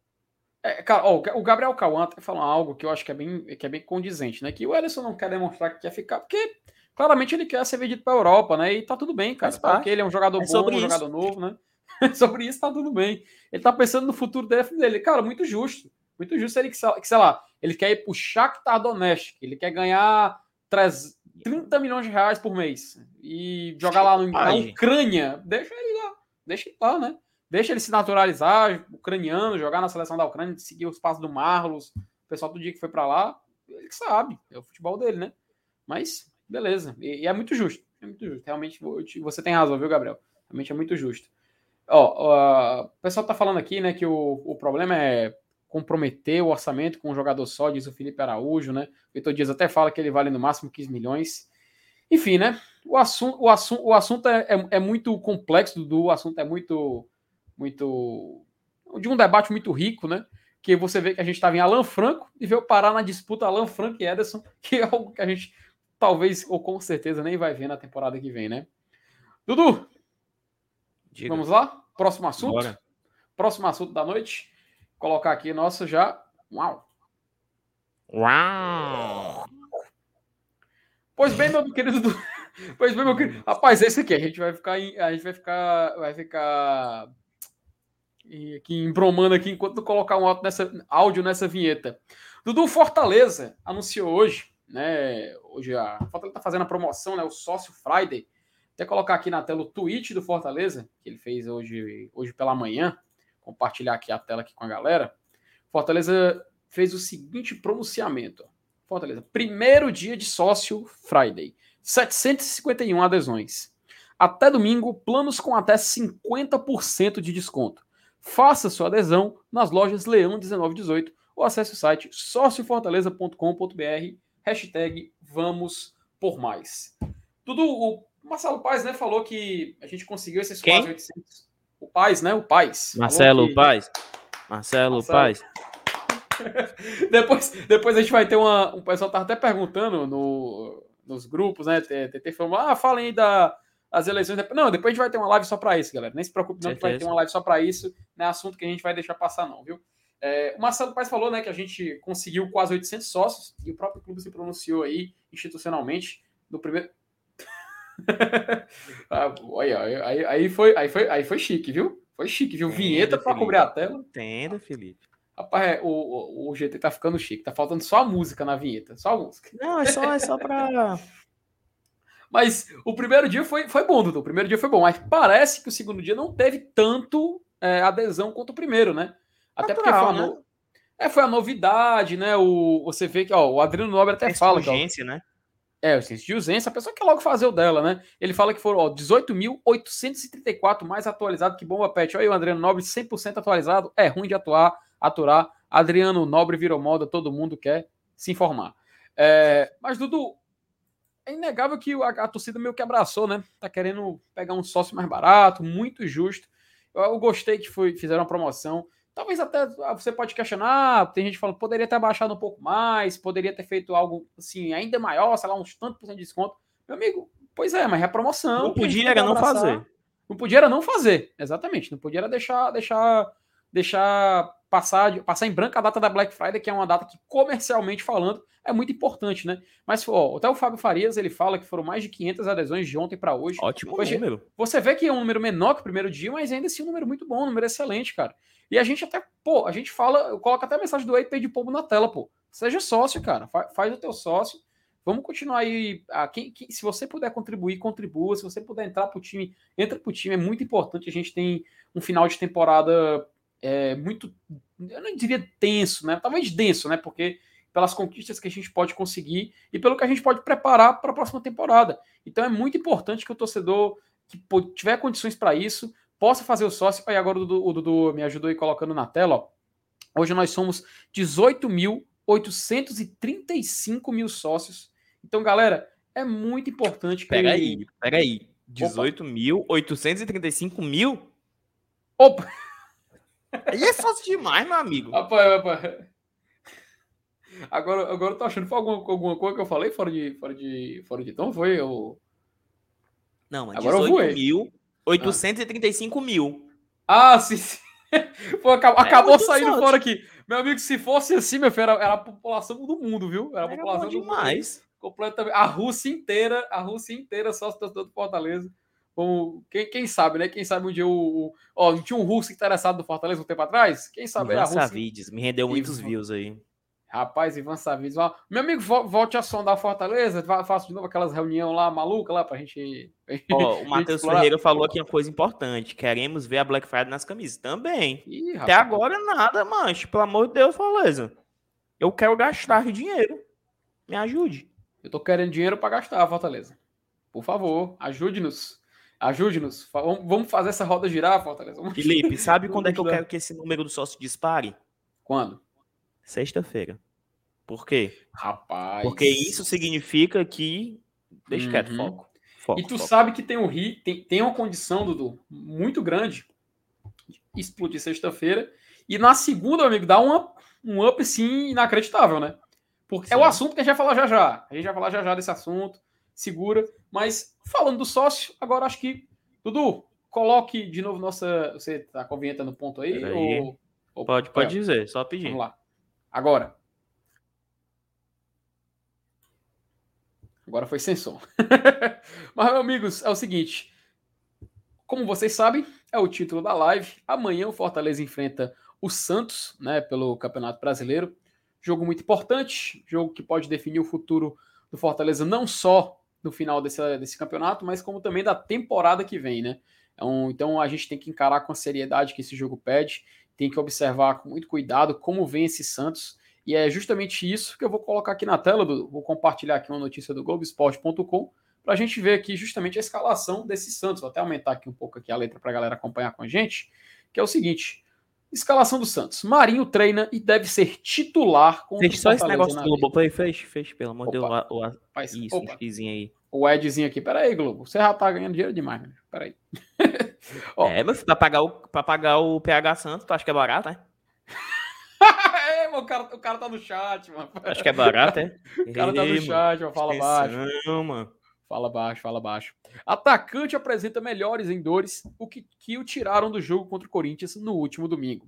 É, cara, ó, o Gabriel Cauã tá falando algo que eu acho que é bem, que é bem condizente, né? Que o Ederson não quer demonstrar que quer ficar, porque claramente ele quer ser vendido pra Europa, né? E tá tudo bem, cara. Ok, ele é um jogador É bom, um isso. jogador novo, né? sobre isso tá tudo bem. Ele tá pensando no futuro dele. Cara, muito justo. Muito justo ele que, sei lá, ele quer ir pro Shakhtar Donetsk, ele quer ganhar 3, 30 milhões de reais por mês e jogar lá no, na. Ucrânia. Deixa ele lá, deixa ele lá, né? Deixa ele se naturalizar, ucraniano, jogar na seleção da Ucrânia, seguir os passos do Marlos, o pessoal do dia que foi pra lá, ele que sabe, é o futebol dele, né? Mas, beleza. E, e é muito justo. É muito justo. Realmente, você tem razão, viu, Gabriel? Realmente é muito justo. Ó, ó, o pessoal tá falando aqui, né, que o, o problema é comprometer o orçamento com um jogador só, diz o Felipe Araújo, né? O Vitor Dias até fala que ele vale no máximo 15 milhões. Enfim, né? O assunto, o assunto, o assunto é, é, é muito complexo, Dudu, o assunto é muito, muito. de um debate muito rico, né? Que você vê que a gente estava em Alan Franco e veio parar na disputa Alan Franco e Ederson, que é algo que a gente talvez ou com certeza nem vai ver na temporada que vem, né? Dudu, Diga. vamos lá? Próximo assunto? Bora. Próximo assunto da noite. Colocar aqui nossa já. Uau! Uau! Pois bem, meu querido. Pois bem, meu querido. Rapaz, esse aqui, a gente vai ficar. A gente vai ficar. Vai ficar. Aqui embromando aqui enquanto colocar um áudio nessa, áudio nessa vinheta. Dudu Fortaleza anunciou hoje, né? Hoje a Fortaleza tá fazendo a promoção, né? O Sócio Friday. Até colocar aqui na tela o tweet do Fortaleza, que ele fez hoje, hoje pela manhã. Compartilhar aqui a tela aqui com a galera. Fortaleza fez o seguinte pronunciamento. Fortaleza, primeiro dia de sócio Friday. 751 adesões. Até domingo, planos com até 50% de desconto. Faça sua adesão nas lojas Leão 1918 ou acesse o site sociofortaleza.com.br hashtag vamos por mais. Tudo, o Marcelo Paz né, falou que a gente conseguiu esses Quem? quase 800. O Paz, né? O Paz. Marcelo que... Paz. Marcelo, Marcelo Paz. depois, depois a gente vai ter uma. O pessoal tá até perguntando no, nos grupos, né? TT falou, ah, falem aí da, as eleições. Não, depois a gente vai ter uma live só para isso, galera. Nem se preocupe, não, que vai ter uma live só para isso. Não é assunto que a gente vai deixar passar, não, viu? É, o Marcelo Paes falou né, que a gente conseguiu quase 800 sócios e o próprio clube se pronunciou aí institucionalmente no primeiro. ah, olha, aí, aí, foi, aí, foi, aí foi chique, viu? Foi chique, viu? Vinheta para cobrir a tela. Entenda, Felipe. Rapaz, é, o, o, o, GT tá ficando chique. Tá faltando só a música na vinheta. Só a música. Não, é só, é só pra. mas o primeiro dia foi, foi bom, Dudu. O primeiro dia foi bom. Mas parece que o segundo dia não teve tanto é, adesão quanto o primeiro, né? Até Natural, porque foi a, no... né? é, foi a novidade, né? O, você vê que ó, o Adriano Nobre até fala. Que, ó, né? É, o de urgência, a pessoa quer logo fazer o dela, né? Ele fala que foram 18.834 mais atualizado que Bomba Pet. Olha aí o Adriano Nobre, 100% atualizado. É ruim de atuar aturar. Adriano Nobre virou moda, todo mundo quer se informar. É, mas, Dudu, é inegável que a, a, torcida meio que abraçou, né? Tá querendo pegar um sócio mais barato, muito justo. Eu, eu gostei que foi, fizeram uma promoção. Talvez até ah, você pode questionar, tem gente falando, poderia ter baixado um pouco mais, poderia ter feito algo assim, ainda maior, sei lá, uns tanto por cento de desconto. Meu amigo, pois é, mas é a promoção. Não podia era não fazer. Não podia era não fazer, exatamente. Não podia era deixar, deixar, deixar passar, passar em branco a data da Black Friday, que é uma data que, comercialmente falando, é muito importante, né? Mas ó, até o Fábio Farias ele fala que foram mais de 500 adesões de ontem para hoje. Ótimo hoje, número. Você vê que é um número menor que o primeiro dia, mas ainda assim um número muito bom, um número excelente, cara. E a gente até, pô, a gente fala, eu coloco até a mensagem do Ei de Pombo na tela, pô. Seja sócio, cara. Faz o teu sócio. Vamos continuar aí. Ah, quem, quem, se você puder contribuir, contribua. Se você puder entrar pro time, entra pro time. É muito importante. A gente tem um final de temporada é, muito, eu não diria tenso, né? Talvez denso, né? Porque pelas conquistas que a gente pode conseguir e pelo que a gente pode preparar para a próxima temporada. Então é muito importante que o torcedor que tiver condições para isso possa fazer o sócio. Aí agora o Dudu, o Dudu me ajudou aí colocando na tela. Ó. Hoje nós somos 18.835 mil sócios. Então, galera, é muito importante que. Pega aí, pega aí. 18.835 mil? Opa! Aí é fácil demais, meu amigo. Rapaz, rapaz. Agora, agora eu tô achando que foi alguma, alguma coisa que eu falei fora de, fora de, fora de tom, foi eu... Não, mas agora 18 mil, 835 ah. mil. Ah, sim, sim. Pô, acabou, é acabou saindo sorte. fora aqui. Meu amigo, se fosse assim, meu filho, era, era a população do mundo, viu? Era a população do demais. mundo. Completamente. A Rússia inteira, a Rússia inteira, só se torcedor do Fortaleza. Como, quem, quem sabe, né? Quem sabe um dia o. Ó, não tinha um russo interessado no Fortaleza um tempo atrás? Quem sabe Ivan a Rússia. Savides, me rendeu muitos views aí. Rapaz, Ivan Savides. Ó, meu amigo, volte a sondar Fortaleza, faço de novo aquelas reuniões lá maluca lá pra gente. Ó, o Matheus Ferreira falou aqui uma coisa importante. Queremos ver a Black Friday nas camisas também. Ih, Até agora nada, mancho. Pelo amor de Deus, Fortaleza. Eu quero gastar dinheiro. Me ajude. Eu tô querendo dinheiro para gastar, Fortaleza. Por favor, ajude-nos. Ajude-nos. Vamos fazer essa roda girar, Fortaleza. Vamos... Felipe, sabe quando é que eu quero que esse número do sócio dispare? Quando? Sexta-feira. Por quê? Rapaz. Porque isso significa que. Deixa quieto, Uhum. foco. foco. E tu foco. sabe que tem um ri, tem, tem uma condição, Dudu, muito grande de explodir sexta-feira. E na segunda, amigo, dá uma, um up assim inacreditável, né? Porque é o Sim. assunto que a gente vai falar já já. A gente vai falar já já desse assunto, segura. Mas falando do sócio, agora acho que. Dudu, coloque de novo nossa. Você tá com a vinheta no ponto aí? Ou, ou- Pode, pode dizer, só pedir. Vamos lá. Agora. Agora foi sem som. Mas, meus amigos, é o seguinte. Como vocês sabem, é o título da live. Amanhã o Fortaleza enfrenta o Santos, né, pelo Campeonato Brasileiro. Jogo muito importante, jogo que pode definir o futuro do Fortaleza não só no final desse, desse campeonato, mas como também da temporada que vem, né? Então, então a gente tem que encarar com a seriedade que esse jogo pede, tem que observar com muito cuidado como vem esse Santos. E é justamente isso que eu vou colocar aqui na tela, do, vou compartilhar aqui uma notícia do Globoesporte.com para a gente ver aqui justamente a escalação desse Santos. Vou até aumentar aqui um pouco aqui a letra para a galera acompanhar com a gente, que é o seguinte: escalação do Santos. Marinho treina e deve ser titular com Fecha só esse negócio do Globoplay, fecha, fecha, pelo amor de Deus. O, isso, opa, o xizinho aí. o Edzinho aqui. Pera aí, Globo. Você já tá ganhando dinheiro demais, né? Pera aí. Ó. É, mas pra pagar, o, pra pagar o PH Santos, tu acha que é barato, né? O, cara, o cara tá no chat, mano. Acho que é barato, é? O cara tá no chat, mano. Fala baixo. Não, mano. Fala baixo, fala baixo. Atacante apresenta melhores em dores, o que, que o tiraram do jogo contra o Corinthians no último domingo.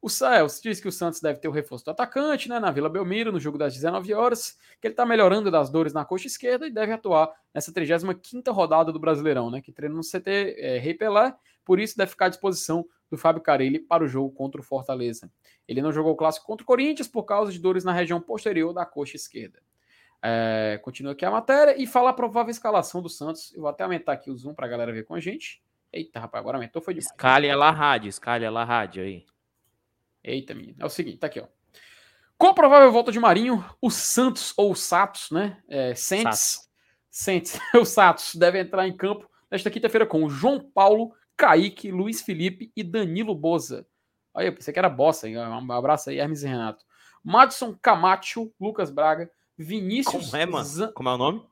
O Sael diz que o Santos deve ter o reforço do atacante, né, na Vila Belmiro, no jogo das 19 horas, que ele está melhorando das dores na coxa esquerda e deve atuar nessa 35ª rodada do Brasileirão, né, que treina no CT é, Rei Pelé, por isso deve ficar à disposição do Fábio Carelli para o jogo contra o Fortaleza. Ele não jogou o clássico contra o Corinthians por causa de dores na região posterior da coxa esquerda. É, continua aqui a matéria e fala a provável escalação do Santos. Eu vou até aumentar aqui o zoom para a galera ver com a gente. Eita, rapaz, agora aumentou, foi demais. Escalha lá rádio, escalha lá rádio aí. Eita, menino. É o seguinte, tá aqui, ó. Com a provável volta de Marinho, o Santos, ou o Satos, né? É, Sentes, Sentes, o Satos deve entrar em campo nesta quinta-feira com o João Paulo, Kaique, Luiz Felipe e Danilo Boza. Aí, eu pensei que era bossa, hein? Um abraço aí, Hermes e Renato. Madison Camacho, Lucas Braga, Vinícius. Como é, mano? Zan- Como é o nome?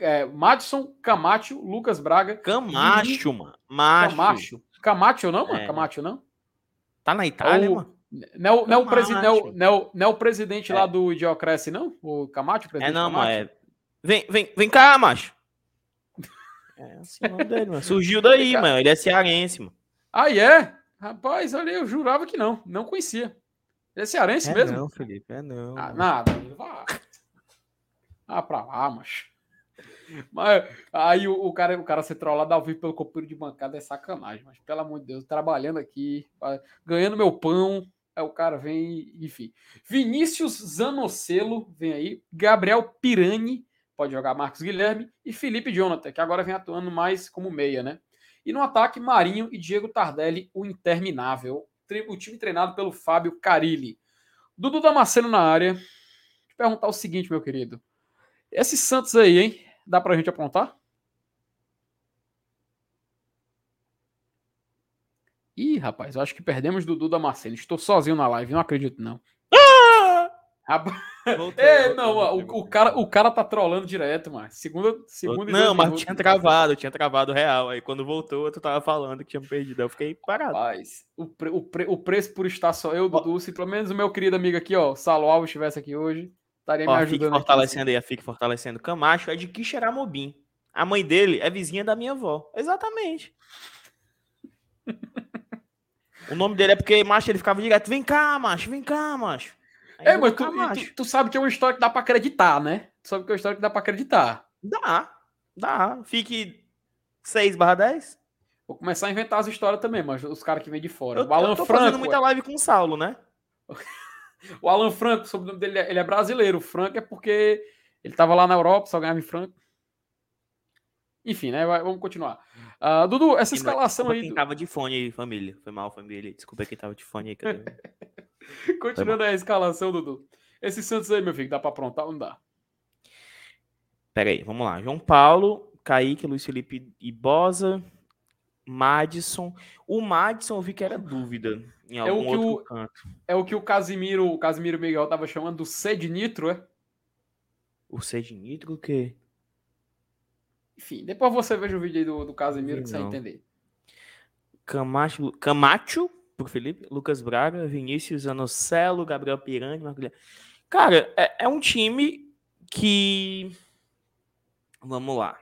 é, Madison Camacho, Lucas Braga. Camacho, mano. Macho. Camacho. Camacho não, mano? É. Camacho não? Tá na Itália, É o- mano? Não, é o- não, é o presi- não, é o- Camacho. não, é não é o presidente É. lá do Idiocresce, não? O Camacho, o É presidente não, Camacho? mano. É... Vem, vem, vem cá, macho. É assim o nome dele, mano. Surgiu daí, mano. Ele é cearense, mano. Ah, é? Rapaz, olha, eu jurava que não. Não conhecia. Ele é cearense É mesmo? não, Felipe, é não. Ah, nada. Vá. Ah, pra lá, macho. Mas aí o, o cara, o cara ser trollado ao vivo pelo companheiro de bancada é sacanagem, mas pelo amor de Deus, trabalhando aqui, ganhando meu pão, aí o cara vem, enfim. Vinícius Zanocelo vem aí, Gabriel Pirani, pode jogar Marcos Guilherme, e Felipe Jonathan, que agora vem atuando mais como meia, né? E no ataque, Marinho e Diego Tardelli, o interminável. O time treinado pelo Fábio Carilli. Dudu Damasceno na área. Vou te perguntar o seguinte, meu querido. Esse Santos aí, hein? Dá pra gente apontar? Ih, rapaz, eu acho que perdemos Dudu Damasceno. Estou sozinho na live, não acredito, não. Rapaz, Voltei, é, não, voltei, o, o voltei. cara, o cara tá trolando direto, mano. Segunda, segunda Não, mas minutos. tinha travado, tinha travado real. Aí quando voltou, tu tava falando que tinha perdido. Eu fiquei parado. Rapaz, o, pre- o, pre- o preço por estar só eu, Dudu, se pelo menos o meu querido amigo aqui, ó, Salo Alves, estivesse aqui hoje, estaria me fique ajudando aqui. fortalecendo aí, a fique fortalecendo. Camacho é de Quixeramobim. A mãe dele é vizinha da minha avó. Exatamente. o nome dele é porque, macho, ele ficava direto. Vem cá, macho, vem cá, macho. Aí É, mas "Cá, tu, macho." tu, tu sabe que é uma história que dá pra acreditar, né? Tu sabe que é uma história que dá pra acreditar. Dá, dá. Fique 6 barra 10. Vou começar a inventar as histórias também, mas os caras que vêm de fora. Eu, o Alan eu tô fazendo Franco. muita live com o Saulo, né? O Alan Franco, o sobrenome dele, é- ele é brasileiro. O Franco é porque ele tava lá na Europa, só ganhava em Franco. Enfim, né? Vamos continuar. Ah, Dudu, essa escalação aí. quem do- tava de fone aí, família. Foi mal, família. Desculpa quem tava de fone aí. Continuando aí a escalação, Dudu. Esse Santos aí, meu filho, dá pra aprontar ou não dá? Pera aí, vamos lá. João Paulo, Kaique, Luiz Felipe e Bosa. Madison. O Madison eu vi que era dúvida em É o algum que outro o- canto. É o que o Casimiro, o Casimiro Miguel tava chamando do C de nitro, é? O Sede Nitro, o quê? Enfim, depois você veja o vídeo aí do, do Casimiro que você vai entender. Camacho, Camacho pro Felipe, Lucas Braga, Vinícius Anocelo, Gabriel Pirani, Marco Guilherme. Cara, é, é um time que. Vamos lá.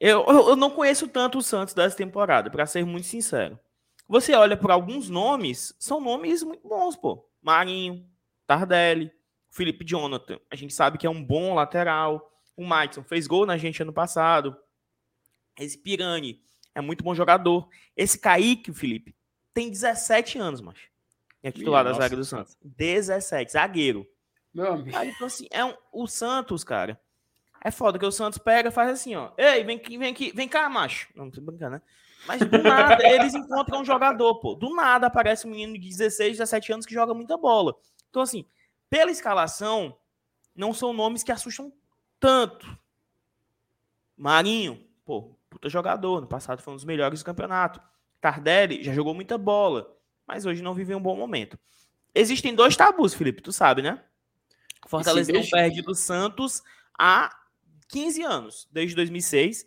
Eu, eu, eu não conheço tanto o Santos dessa temporada, pra ser muito sincero. Você olha por alguns nomes, são nomes muito bons, pô. Marinho, Tardelli, Felipe Jonathan. A gente sabe que é um bom lateral. O Maidson fez gol na gente ano passado. Esse Pirani é muito bom jogador. Esse Kaique, Felipe, tem 17 anos, mas É titular da Nossa zaga do. Santos. 17, zagueiro. Amigo. Cara, então assim, é um, o Santos, cara. É foda que o Santos pega e faz assim, ó. Ei, vem aqui, vem aqui, vem cá, macho. Não, não tô brincando, né? Mas do nada eles encontram um jogador, pô. Do nada aparece um menino de 16, 17 anos que joga muita bola. Então, assim, pela escalação, não são nomes que assustam tanto. Marinho, pô, puta jogador. No passado foi um dos melhores do campeonato. Tardelli já jogou muita bola, mas hoje não vive um bom momento. Existem dois tabus, Felipe, tu sabe, né? Fortaleza não perde do Santos há 15 anos, desde 2006.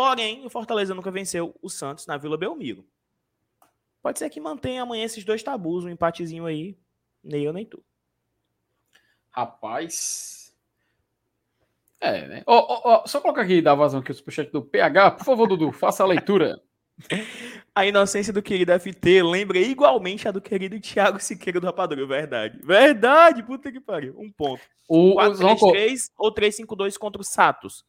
Porém, o Fortaleza nunca venceu o Santos na Vila Belmiro. Pode ser que mantenha amanhã esses dois tabus, um empatezinho aí, nem eu nem tu. Rapaz. É, né? Ó, ó, ó, só coloca aqui da vazão aqui o superchat do PH. Por favor, Dudu, faça a leitura. A inocência do querido FT lembra igualmente a do querido Thiago Siqueira do Rapadura. Verdade. Verdade, puta que pariu. Um ponto. O, o Zonco, 4-3-3 ou 3-5-2 contra o Santos?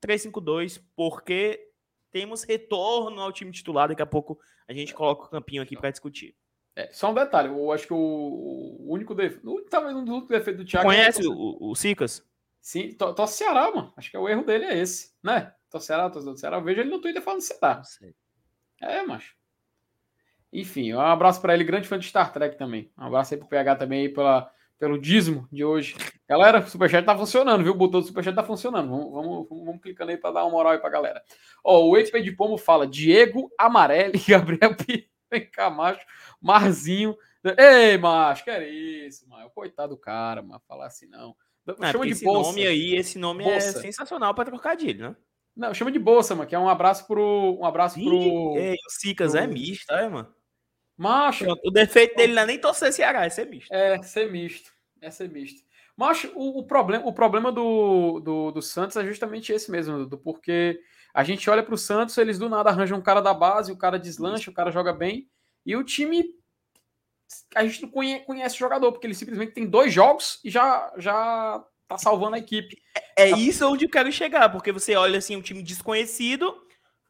3-5-2, porque temos retorno ao time titular. Daqui a pouco a gente coloca o campinho aqui para discutir. é, só um detalhe. Eu acho que o, único defeito. Talvez um dos defeitos do Thiago. Conhece é o, o, o Sicas? Sim, to, to Ceará, mano. Acho que é o erro dele é esse, né? To Ceará, torcedor do Ceará. Eu vejo ele no Twitter falando Ceará. É, macho. Enfim, um abraço pra ele, grande fã de Star Trek também. Um abraço aí pro PH também aí pela, pelo dízimo de hoje. Galera, o Superchat tá funcionando, viu? O botão do Superchat tá funcionando. Vamos, vamos, vamos, clicando aí pra dar uma moral aí pra galera. Ó, o Ex de Pomo fala Diego Amarelli, Gabriel P. Vem cá, macho. Marzinho. Ei, macho, que era isso, mano. Coitado do cara, mano. Falar assim não. É, Chama de esse bolsa. nome aí, esse nome Bolsa. é sensacional para trocadilho, né? Não, chama de bolsa, mano. Que é um abraço pro. Um abraço pro. Ei, o Sicas pro- é misto, é, mano? Macho, Pronto, O defeito dele não é nem torcer Ceará, é ser misto. É, ser misto. É ser misto. Mas o, o problema, o problema do, do, do Santos é justamente esse mesmo, Dudu, porque a gente olha para o Santos, eles do nada arranjam um cara da base, o cara deslancha, o cara joga bem, e o time. A gente não conhe- conhece o jogador, porque ele simplesmente tem dois jogos e já, já tá salvando a equipe. É isso onde eu quero chegar, porque você olha assim, um time desconhecido,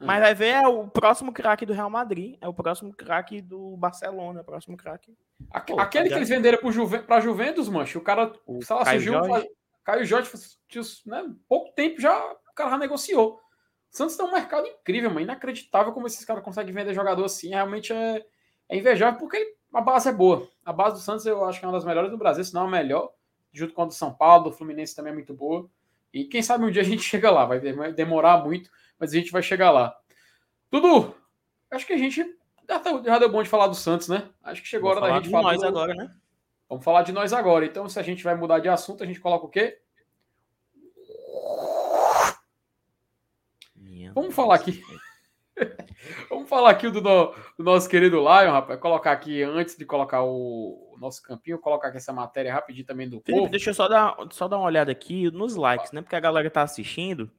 Hum. mas vai ver é o próximo craque do Real Madrid, é o próximo craque do Barcelona, é o próximo craque. Aque- Aquele que eles venderam pro Juve, Juventus, mancho, o cara, O sei lá, Caio surgiu. Jorge. faz- Caio Jorge, né, pouco tempo já, o cara já negociou. O Santos tem um mercado incrível, mano, inacreditável como esses caras conseguem vender jogador assim, realmente é, é invejável, porque a base é boa. A base do Santos eu acho que é uma das melhores do Brasil, se não a melhor, junto com a do São Paulo, do Fluminense também é muito boa. E quem sabe um dia a gente chega lá, vai demorar muito, mas a gente vai chegar lá. Dudu, acho que a gente já, tá- deu bom de falar do Santos, né? Acho que chegou a hora da falar gente de falar nós do- agora, né? Vamos falar de nós agora. Então, se a gente vai mudar de assunto, a gente coloca o quê? Minha Vamos falar aqui. Vamos falar aqui do, do nosso querido Lion, rapaz. Colocar aqui, antes de colocar o, o nosso campinho, colocar aqui essa matéria rapidinho também do Felipe, povo. deixa eu só dar, só dar uma olhada aqui nos likes, né? Porque a galera tá assistindo,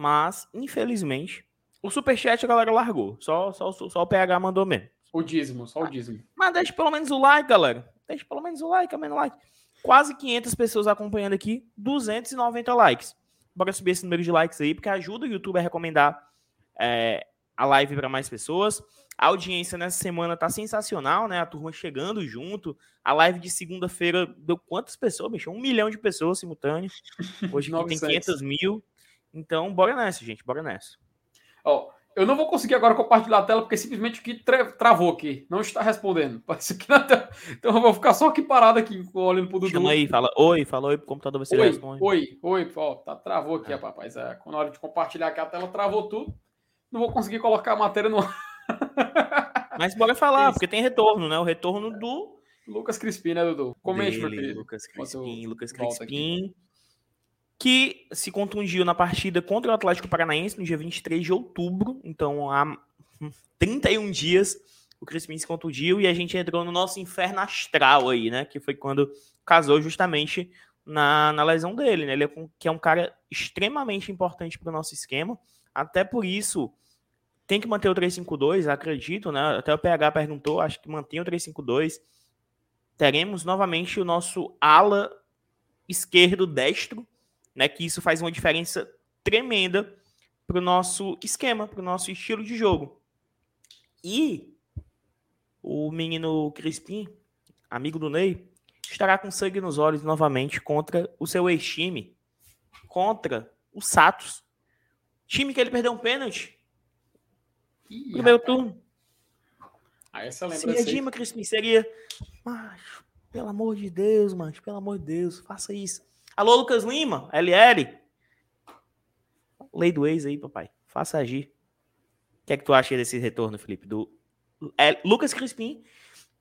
mas, infelizmente, o superchat a galera largou. Só, só, só o PH mandou mesmo. O dízimo, só o dízimo. Mas deixa pelo menos o like, galera. Deixa pelo menos o like, menos like. Quase 500 pessoas acompanhando aqui, 290 likes. Bora subir esse número de likes aí, porque ajuda o YouTube a recomendar é, a live para mais pessoas. A audiência nessa semana tá sensacional, né? A turma chegando junto. A live de segunda-feira deu quantas pessoas, bicho? Um milhão de pessoas simultâneas. Hoje tem 900. 500 mil. Então, bora nessa, gente. Bora nessa. Ó, eu não vou conseguir agora compartilhar a tela, porque simplesmente o que tra- travou aqui. Não está respondendo. Parece que na tela. Então eu vou ficar só aqui parado aqui, olhando pro Dudu. Chama aí, fala oi, fala oi pro computador, você Oi, responde. oi, oi, ó, tá, travou aqui, Ah. rapaz. É, na hora de compartilhar aqui a tela, travou tudo. não vou conseguir colocar a matéria no. Mas bora falar, Isso. porque tem retorno, né? O retorno do. Lucas Crispim, né, Dudu? Comente, Dele, meu querido. Lucas Crispim, Lucas Crispim. Que se contundiu na partida contra o Atlético Paranaense no dia 23 de outubro. Então, há 31 dias o Crispim se contundiu e a gente entrou no nosso inferno astral aí, né? Que foi quando casou justamente na, na lesão dele, né? Ele é, que é um cara extremamente importante para o nosso esquema. Até por isso, tem que manter o 352, acredito, né? Até o PH perguntou, acho que mantém o 352. Teremos novamente o nosso ala esquerdo destro, né? Que isso faz uma diferença tremenda para o nosso esquema, para o nosso estilo de jogo. E o menino Crispim, amigo do Ney, estará com sangue nos olhos novamente contra o seu ex-time, contra o Santos. Time que ele perdeu um pênalti. Ih, primeiro rapaz. turno. Aí essa lembra seria Dima Crispim, seria. Macho, pelo amor de Deus, macho, pelo amor de Deus, faça isso. Alô, Lucas Lima, LL. Lei do ex aí, papai. Faça agir. O que é que tu acha desse retorno, Felipe? Do é, Lucas Crispim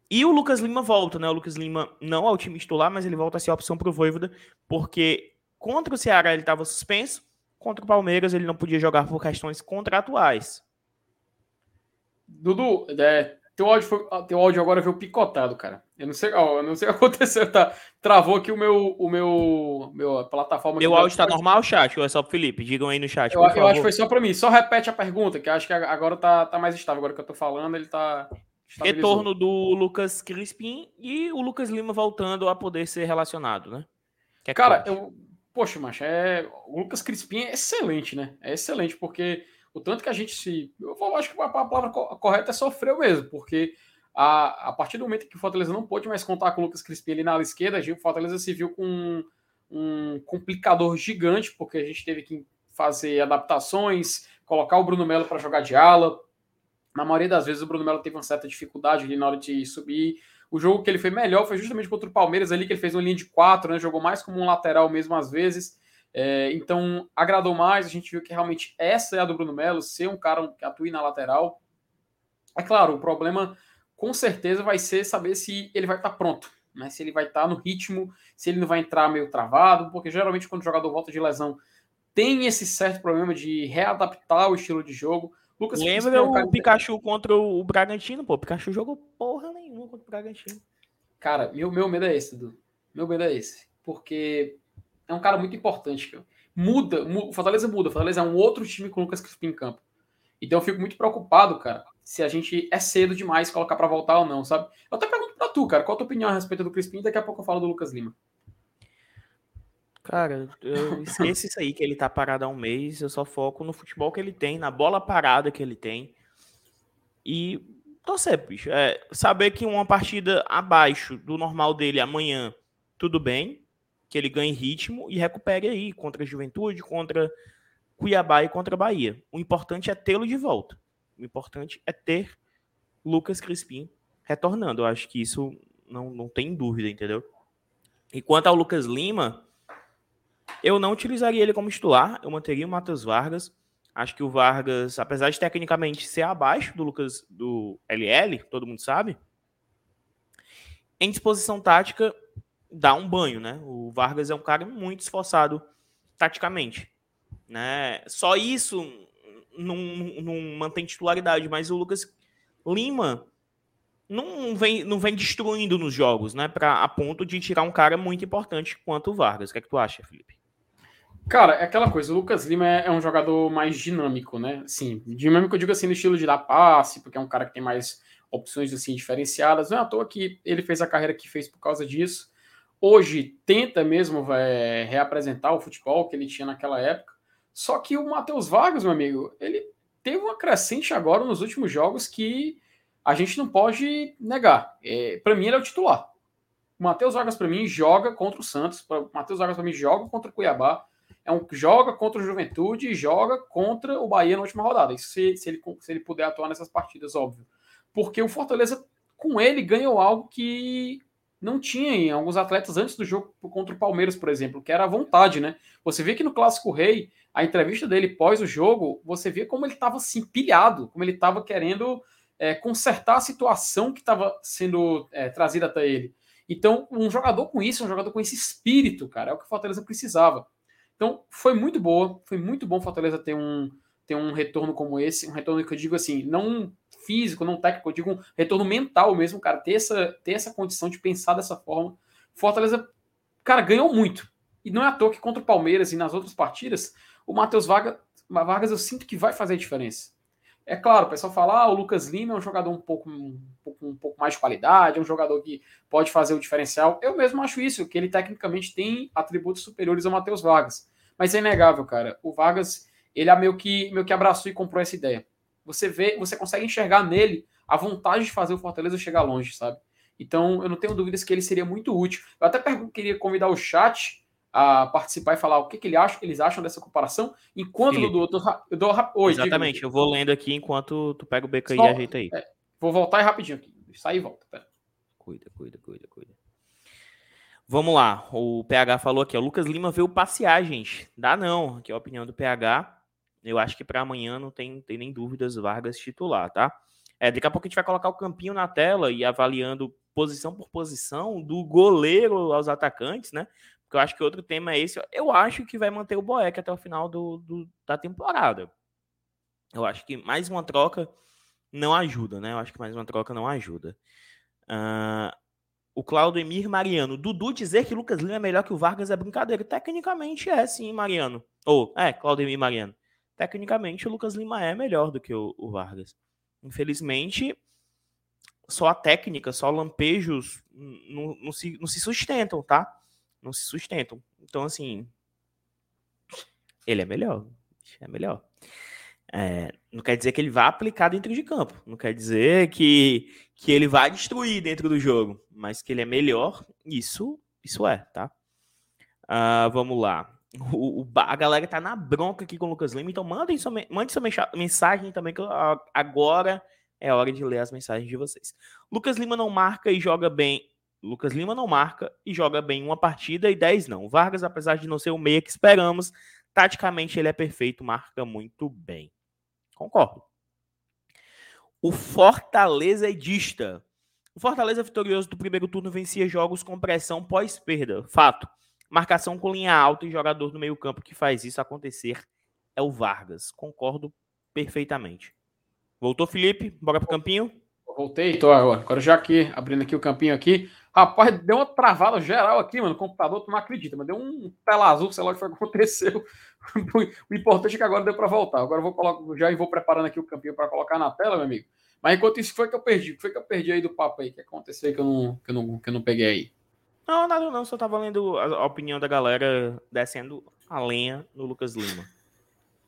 e o Lucas Lima volta, né? O Lucas Lima não ao time titular, mas ele volta a ser a opção pro Voivoda, porque contra o Ceará ele estava suspenso, contra o Palmeiras ele não podia jogar por questões contratuais. Dudu, é, teu, áudio foi, teu áudio agora veio picotado, cara. Eu não sei, ó, eu não sei o que aconteceu, tá? Travou aqui o meu, o meu, meu plataforma. Meu áudio está normal, chat, ou é só pro Felipe? Digam aí no chat. Eu, eu acho que foi só para mim. Só repete a pergunta, que acho que agora tá, tá mais estável. Agora que eu tô falando, ele tá. Retorno do Lucas Crispim e o Lucas Lima voltando a poder ser relacionado, né? Que é Cara, eu. Poxa, macho, é... o Lucas Crispim é excelente, né? É excelente, porque o tanto que a gente se. Eu acho que a palavra correta é sofreu mesmo, porque a, a partir do momento que o Fortaleza não pôde mais contar com o Lucas Crispim ali na ala esquerda, o Fortaleza se viu com um, um complicador gigante, porque a gente teve que fazer adaptações, colocar o Bruno Melo para jogar de ala, na maioria das vezes o Bruno Melo teve uma certa dificuldade ali na hora de subir. O jogo que ele foi melhor foi justamente contra o Palmeiras ali, que ele fez uma linha de quatro, né? Jogou mais como um lateral mesmo às vezes. É, então agradou mais. A gente viu que realmente essa é a do Bruno Melo, ser um cara que atue na lateral. É claro, o problema com certeza vai ser saber se ele vai estar tá pronto, né? Se ele vai estar tá no ritmo, se ele não vai entrar meio travado, porque geralmente quando o jogador volta de lesão tem esse certo problema de readaptar o estilo de jogo. Lucas Lembra é o Pikachu contra o Bragantino, pô. O Pikachu jogou porra nenhuma contra o Bragantino. Cara, meu, meu medo é esse, Dudu. Meu medo é esse. Porque é um cara muito importante, cara. Muda, muda, Fortaleza muda. Fortaleza é um outro time com o Lucas Crispim em campo. Então eu fico muito preocupado, cara, se a gente é cedo demais colocar para voltar ou não, sabe? Eu até pergunto pra tu, cara, qual a tua opinião a respeito do Crispim? Daqui a pouco eu falo do Lucas Lima. Cara, eu esqueço isso aí, que ele tá parado há um mês. Eu só foco no futebol que ele tem, na bola parada que ele tem. E torcer, bicho. É, saber que uma partida abaixo do normal dele amanhã, tudo bem. Que ele ganhe ritmo e recupere aí contra a Juventude, contra Cuiabá e contra a Bahia. O importante é tê-lo de volta. O importante é ter Lucas Crispim retornando. Eu acho que isso não, não tem dúvida, entendeu? E quanto ao Lucas Lima, eu não utilizaria ele como titular, eu manteria o Matheus Vargas. Acho que o Vargas, apesar de tecnicamente ser abaixo do Lucas do LL, todo mundo sabe, em disposição tática dá um banho, né? O Vargas é um cara muito esforçado taticamente, né? Só isso não, não mantém titularidade, mas o Lucas Lima não vem, não vem destruindo nos jogos, né? Para a ponto de tirar um cara muito importante quanto o Vargas. O que é que tu acha, Felipe? Cara, é aquela coisa, o Lucas Lima é, é, um jogador mais dinâmico, né? Sim, dinâmico eu digo assim no estilo de dar passe, porque é um cara que tem mais opções assim diferenciadas. Não é à toa que ele fez a carreira que fez por causa disso. Hoje tenta mesmo é, reapresentar o futebol que ele tinha naquela época. Só que o Matheus Vargas, meu amigo, ele teve uma crescente agora nos últimos jogos que a gente não pode negar. É, para mim, ele é o titular. O Matheus Vargas, para mim, joga contra o Santos. O Matheus Vargas, para mim, joga contra o Cuiabá é um joga contra o Juventude e joga contra o Bahia na última rodada. Isso se, se, ele, se ele puder atuar nessas partidas, óbvio. Porque o Fortaleza, com ele, ganhou algo que não tinha em alguns atletas antes do jogo contra o Palmeiras, por exemplo, que era a vontade, né? Você vê que no Clássico Rei, a entrevista dele pós o jogo, você vê como ele estava assim, pilhado, como ele estava querendo é, consertar a situação que estava sendo é, trazida até ele. Então, um jogador com isso, um jogador com esse espírito, cara, é o que o Fortaleza precisava. Então, foi muito boa, foi muito bom o Fortaleza ter um, ter um retorno como esse, um retorno que eu digo assim, não físico, não técnico, eu digo um retorno mental mesmo, cara, ter essa, ter essa condição de pensar dessa forma. Fortaleza, cara, ganhou muito. E não é à toa que contra o Palmeiras e nas outras partidas, o Matheus Vargas, Vargas eu sinto que vai fazer a diferença. É claro, o pessoal fala, ah, o Lucas Lima é um jogador um pouco, um pouco, um pouco mais de qualidade, é um jogador que pode fazer o diferencial. Eu mesmo acho isso, que ele tecnicamente tem atributos superiores ao Matheus Vargas. Mas é inegável, cara. O Vargas, ele é meio que, meio que abraçou e comprou essa ideia. Você vê, você consegue enxergar nele a vontade de fazer o Fortaleza chegar longe, sabe? Então, eu não tenho dúvidas que ele seria muito útil. Eu até queria convidar o chat a participar e falar o que, que ele acha, eles acham dessa comparação, enquanto Felipe. do outro. Eu dou, Oi, Exatamente, digo, eu vou lendo aqui enquanto tu pega o BK e ajeita aí. É, vou voltar rapidinho aqui. Sai e volta. Pera. Cuida, cuida, cuida, cuida. Vamos lá, o PH falou aqui, o Lucas Lima veio passear, gente. Dá não, aqui é a opinião do PH. Eu acho que para amanhã não tem, tem nem dúvidas Vargas titular, tá? É, daqui a pouco a gente vai colocar o campinho na tela e avaliando posição por posição do goleiro aos atacantes, né? Porque eu acho que outro tema é esse. Eu acho que vai manter o Boeck até o final do, do, da temporada. Eu acho que mais uma troca não ajuda, né? Eu acho que mais uma troca não ajuda. Uh, o Claudio Emir Mariano. Dudu dizer que Lucas Lima é melhor que o Vargas é brincadeira. Tecnicamente é sim, Mariano. Ou, é, Claudio Emir Mariano. Tecnicamente o Lucas Lima é melhor do que o, o Vargas. Infelizmente, só a técnica, só lampejos não, não, se, não se sustentam, tá? Não se sustentam. Então, assim, ele é melhor. É melhor. É, não quer dizer que ele vá aplicar dentro de campo. Não quer dizer que, que ele vai destruir dentro do jogo. Mas que ele é melhor, isso, isso é, tá? Uh, vamos lá. O, o, a galera tá na bronca aqui com o Lucas Lima, então mandem sua, mande sua mensagem também, que agora é hora de ler as mensagens de vocês. Lucas Lima não marca e joga bem Lucas Lima não marca e joga bem uma partida e 10 não. Vargas, apesar de não ser o meia que esperamos, taticamente ele é perfeito, marca muito bem. Concordo. O Fortaleza Edista. O Fortaleza vitorioso do primeiro turno vencia jogos com pressão pós-perda. Fato. Marcação com linha alta e jogador no meio-campo que faz isso acontecer é o Vargas. Concordo perfeitamente. Voltou, Felipe? Bora pro campinho? Voltei, tô agora. Agora já aqui, abrindo aqui o campinho aqui. Rapaz, deu uma travada geral aqui, mano. O computador, tu não acredita, mas deu um tela azul, sei lá o que foi que aconteceu. o importante é que agora deu para voltar. Agora eu vou colocar, já vou preparando aqui o campinho para colocar na tela, meu amigo. Mas enquanto isso, foi que eu perdi. foi que eu perdi aí do papo aí? O que aconteceu que eu não, que eu não, que eu não peguei aí? Não, nada não. Só tava lendo a opinião da galera descendo a lenha no Lucas Lima.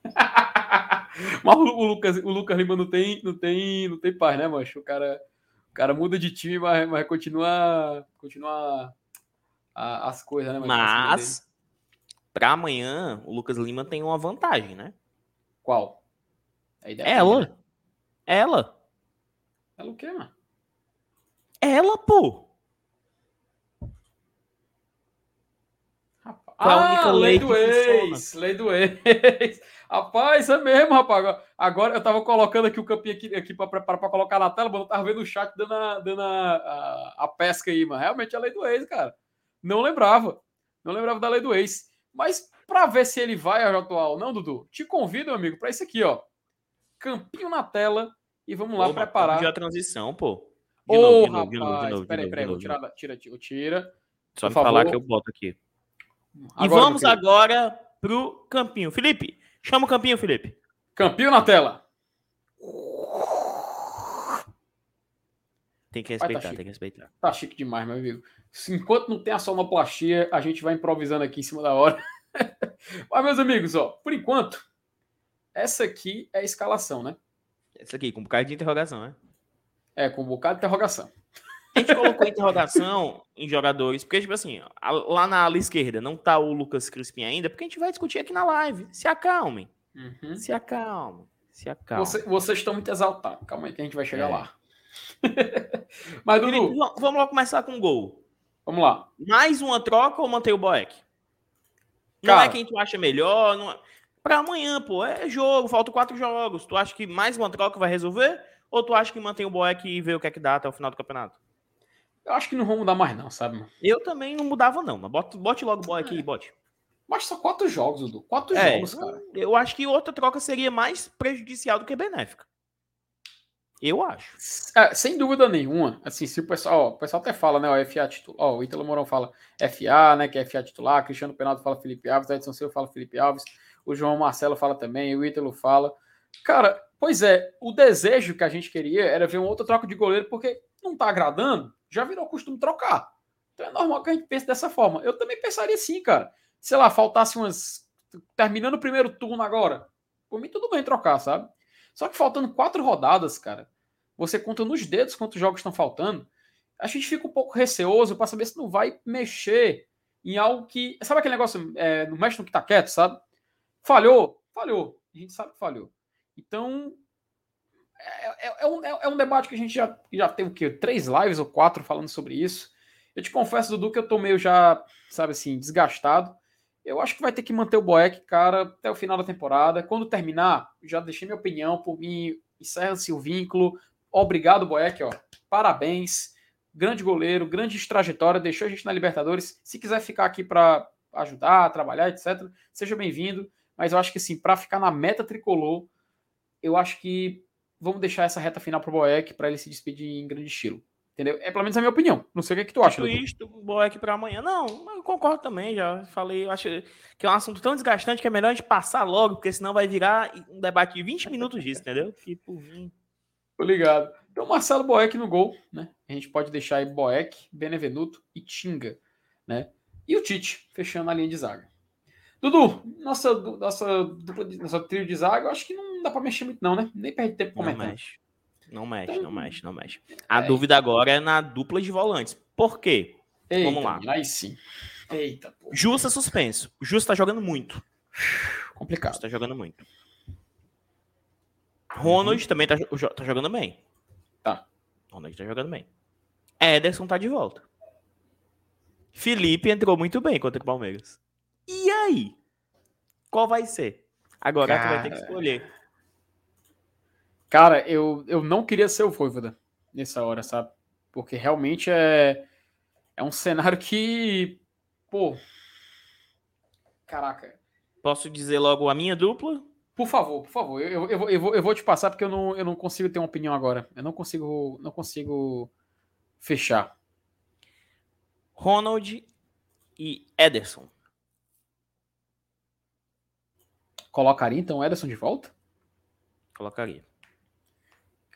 Mas o Lucas, o Lucas Lima não tem, não tem, não tem paz, né, mancho? O cara, o cara muda de time, mas, mas continua, continua a, as coisas, né? Mas para amanhã o Lucas Lima tem uma vantagem, né? Qual? Ela. Ela. Ela o quê, mano? Ela, pô. Rapaz, ah, lei, lei do ex. Lei do ex. Rapaz, é mesmo, rapaz. Agora eu tava colocando aqui o campinho aqui, aqui para colocar na tela, mas eu tava vendo o chat dando, a, dando a, a, a, pesca aí, mano. Realmente é a lei do ex, cara. Não lembrava. Não lembrava da lei do ex. Mas para ver se ele vai ao atual, não, Dudu, te convido, amigo, para isso aqui, ó. Campinho na tela e vamos lá preparar. Já a transição, pô. De Ô, novo, de de novo, de novo. Peraí, peraí, vou tirar, tira, tira, tira. Só me falar que eu boto aqui. Agora, e vamos agora pro campinho. Felipe, Chama o campinho, Felipe. Campinho na tela. Tem que respeitar, tá tem que respeitar. Tá chique demais, meu amigo. Enquanto não tem a sonoplastia, a gente vai improvisando aqui em cima da hora. Mas, meus amigos, ó, por enquanto, essa aqui é a escalação, né? Essa aqui, com um bocado de interrogação, né? É, com um bocado de interrogação. A gente colocou interrogação em jogadores, porque, tipo assim, lá na ala esquerda não tá o Lucas Crispim ainda, porque a gente vai discutir aqui na live. Se acalmem. Uhum. Se acalmem. Se acalmem. Você, vocês estão muito exaltados. Calma aí que a gente vai chegar é. lá. Mas, Dudu... Felipe, vamos lá começar com o gol. Vamos lá. Mais uma troca ou manter o Boeck? Não é quem tu acha melhor. Não é... Pra amanhã, pô, é jogo, faltam quatro jogos. Tu acha que mais uma troca vai resolver? Ou tu acha que mantém o Boeck e vê o que é que dá até o final do campeonato? Eu acho que não vão mudar mais, não, sabe, mano? Eu também não mudava, não. Mas bote, bote logo o Boeck é. aí, bote. Mas só quatro jogos, Dudu. Quatro é, jogos, cara. Eu acho que outra troca seria mais prejudicial do que benéfica. Eu acho. É, sem dúvida nenhuma. Assim, se o pessoal, ó, o pessoal até fala, né? O FA titular. Ó, o Ítalo Mourão fala FA, né? Que é FA titular. Cristiano Penalto fala Felipe Alves. Edson Silva fala Felipe Alves. O João Marcelo fala também. O Ítalo fala. Cara, pois é. O desejo que a gente queria era ver um outro troco de goleiro, porque não tá agradando. Já virou costume trocar. Então é normal que a gente pense dessa forma. Eu também pensaria assim, cara. Sei lá, faltasse umas. Terminando o primeiro turno agora. Por mim, tudo bem trocar, sabe? Só que faltando quatro rodadas, cara, você conta nos dedos quantos jogos estão faltando. A gente fica um pouco receoso para saber se não vai mexer em algo que. Sabe aquele negócio, é, não mexe no que tá quieto, sabe? Falhou, falhou. A gente sabe que falhou. Então, é, é, é, um, é, é um, debate que a gente já, já tem o quê? Três lives ou quatro falando sobre isso. Eu te confesso, Dudu, que eu tô meio já, sabe assim, desgastado. Eu acho que vai ter que manter o Boeck, cara, até o final da temporada. Quando terminar, já deixei minha opinião, por mim, encerra-se o vínculo. Obrigado, Boeck, ó. Parabéns. Grande goleiro, grande trajetória, deixou a gente na Libertadores. Se quiser ficar aqui para ajudar, trabalhar, etc., seja bem-vindo. Mas eu acho que, assim, para ficar na meta tricolor, eu acho que vamos deixar essa reta final para o Boeck para ele se despedir em grande estilo. Entendeu? É pelo menos a minha opinião. Não sei o que, é que tu acha. Isto, Boeck para amanhã. Não, eu concordo também. Já falei, eu acho que é um assunto tão desgastante que é melhor a gente passar logo, porque senão vai virar um debate de 20 minutos disso, entendeu? Tipo, Tô ligado. Então, Marcelo Boeck no gol, né? A gente pode deixar aí Boeck, Benevenuto e Tinga, né? E o Tite, fechando a linha de zaga. Dudu, nossa, nossa, dupla, nossa trio de zaga, eu acho que não dá para mexer muito, não, né? Nem perde tempo comentando. Não mexe. Não mexe, então, não mexe, não mexe. A é, dúvida agora é na dupla de volantes. Por quê? Eita, Vamos lá. Aí sim. Eita, porra. Justa suspenso. Justa tá jogando muito. Complicado. Justa tá jogando muito. Ronald uhum. também tá, tá, jogando bem. Tá. Ronald tá jogando bem. Ederson tá de volta. Felipe entrou muito bem contra o Palmeiras. E aí? Qual vai ser? Agora Cara... tu vai ter que escolher. Cara, eu, eu não queria ser o Voivoda nessa hora, sabe? Porque realmente é, é um cenário que. Pô. Caraca. Posso dizer logo a minha dupla? Por favor, por favor. Eu, eu, eu, vou, eu vou te passar porque eu não, eu não consigo ter uma opinião agora. Eu não consigo, não consigo fechar. Ronald e Ederson. Colocaria então o Ederson de volta? Colocaria.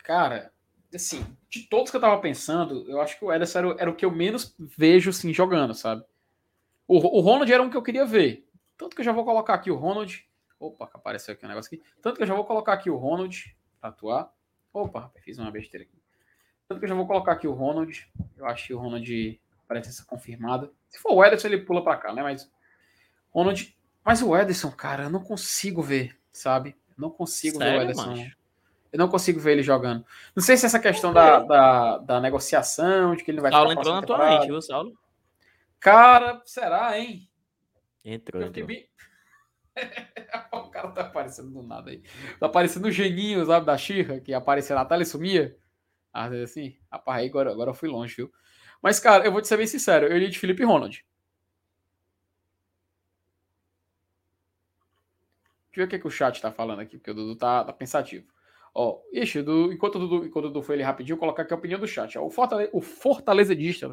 Cara, assim, de todos que eu tava pensando, eu acho que o Ederson era, era o que eu menos vejo assim jogando, sabe? O, o Ronald era um que eu queria ver. Tanto que eu já vou colocar aqui o Ronald Opa, apareceu aqui um negócio aqui. Tanto que eu já vou colocar aqui o Ronald para atuar. Opa, rapaz, fiz uma besteira aqui. Tanto que eu já vou colocar aqui o Ronald. Eu acho que o Ronald parece ser confirmada. Se for o Ederson, ele pula para cá, né? Mas Ronald. Mas o Ederson, cara, eu não consigo ver, sabe? Eu não consigo Sério, ver o Ederson. Mancho? Eu não consigo ver ele jogando. Não sei se essa questão da, da, da, negociação, de que ele vai Saulo entrou na tua mente, viu, Saulo? Cara, será, hein? Entrou. Eu entrou. O cara tá aparecendo do nada aí. Tá aparecendo o geninho, sabe, da Xirra, que aparecia na tela e sumia. Às vezes assim, rapaz, aí agora, agora eu fui longe, viu? Mas, cara, eu vou te ser bem sincero, eu li de Felipe Ronald. Deixa eu ver o que, que o chat tá falando aqui, porque o Dudu tá, tá pensativo. Ó, ixi, do, enquanto, o Dudu, enquanto o Dudu foi ele rapidinho, colocar aqui a opinião do chat. Ó, o, Fortaleza, o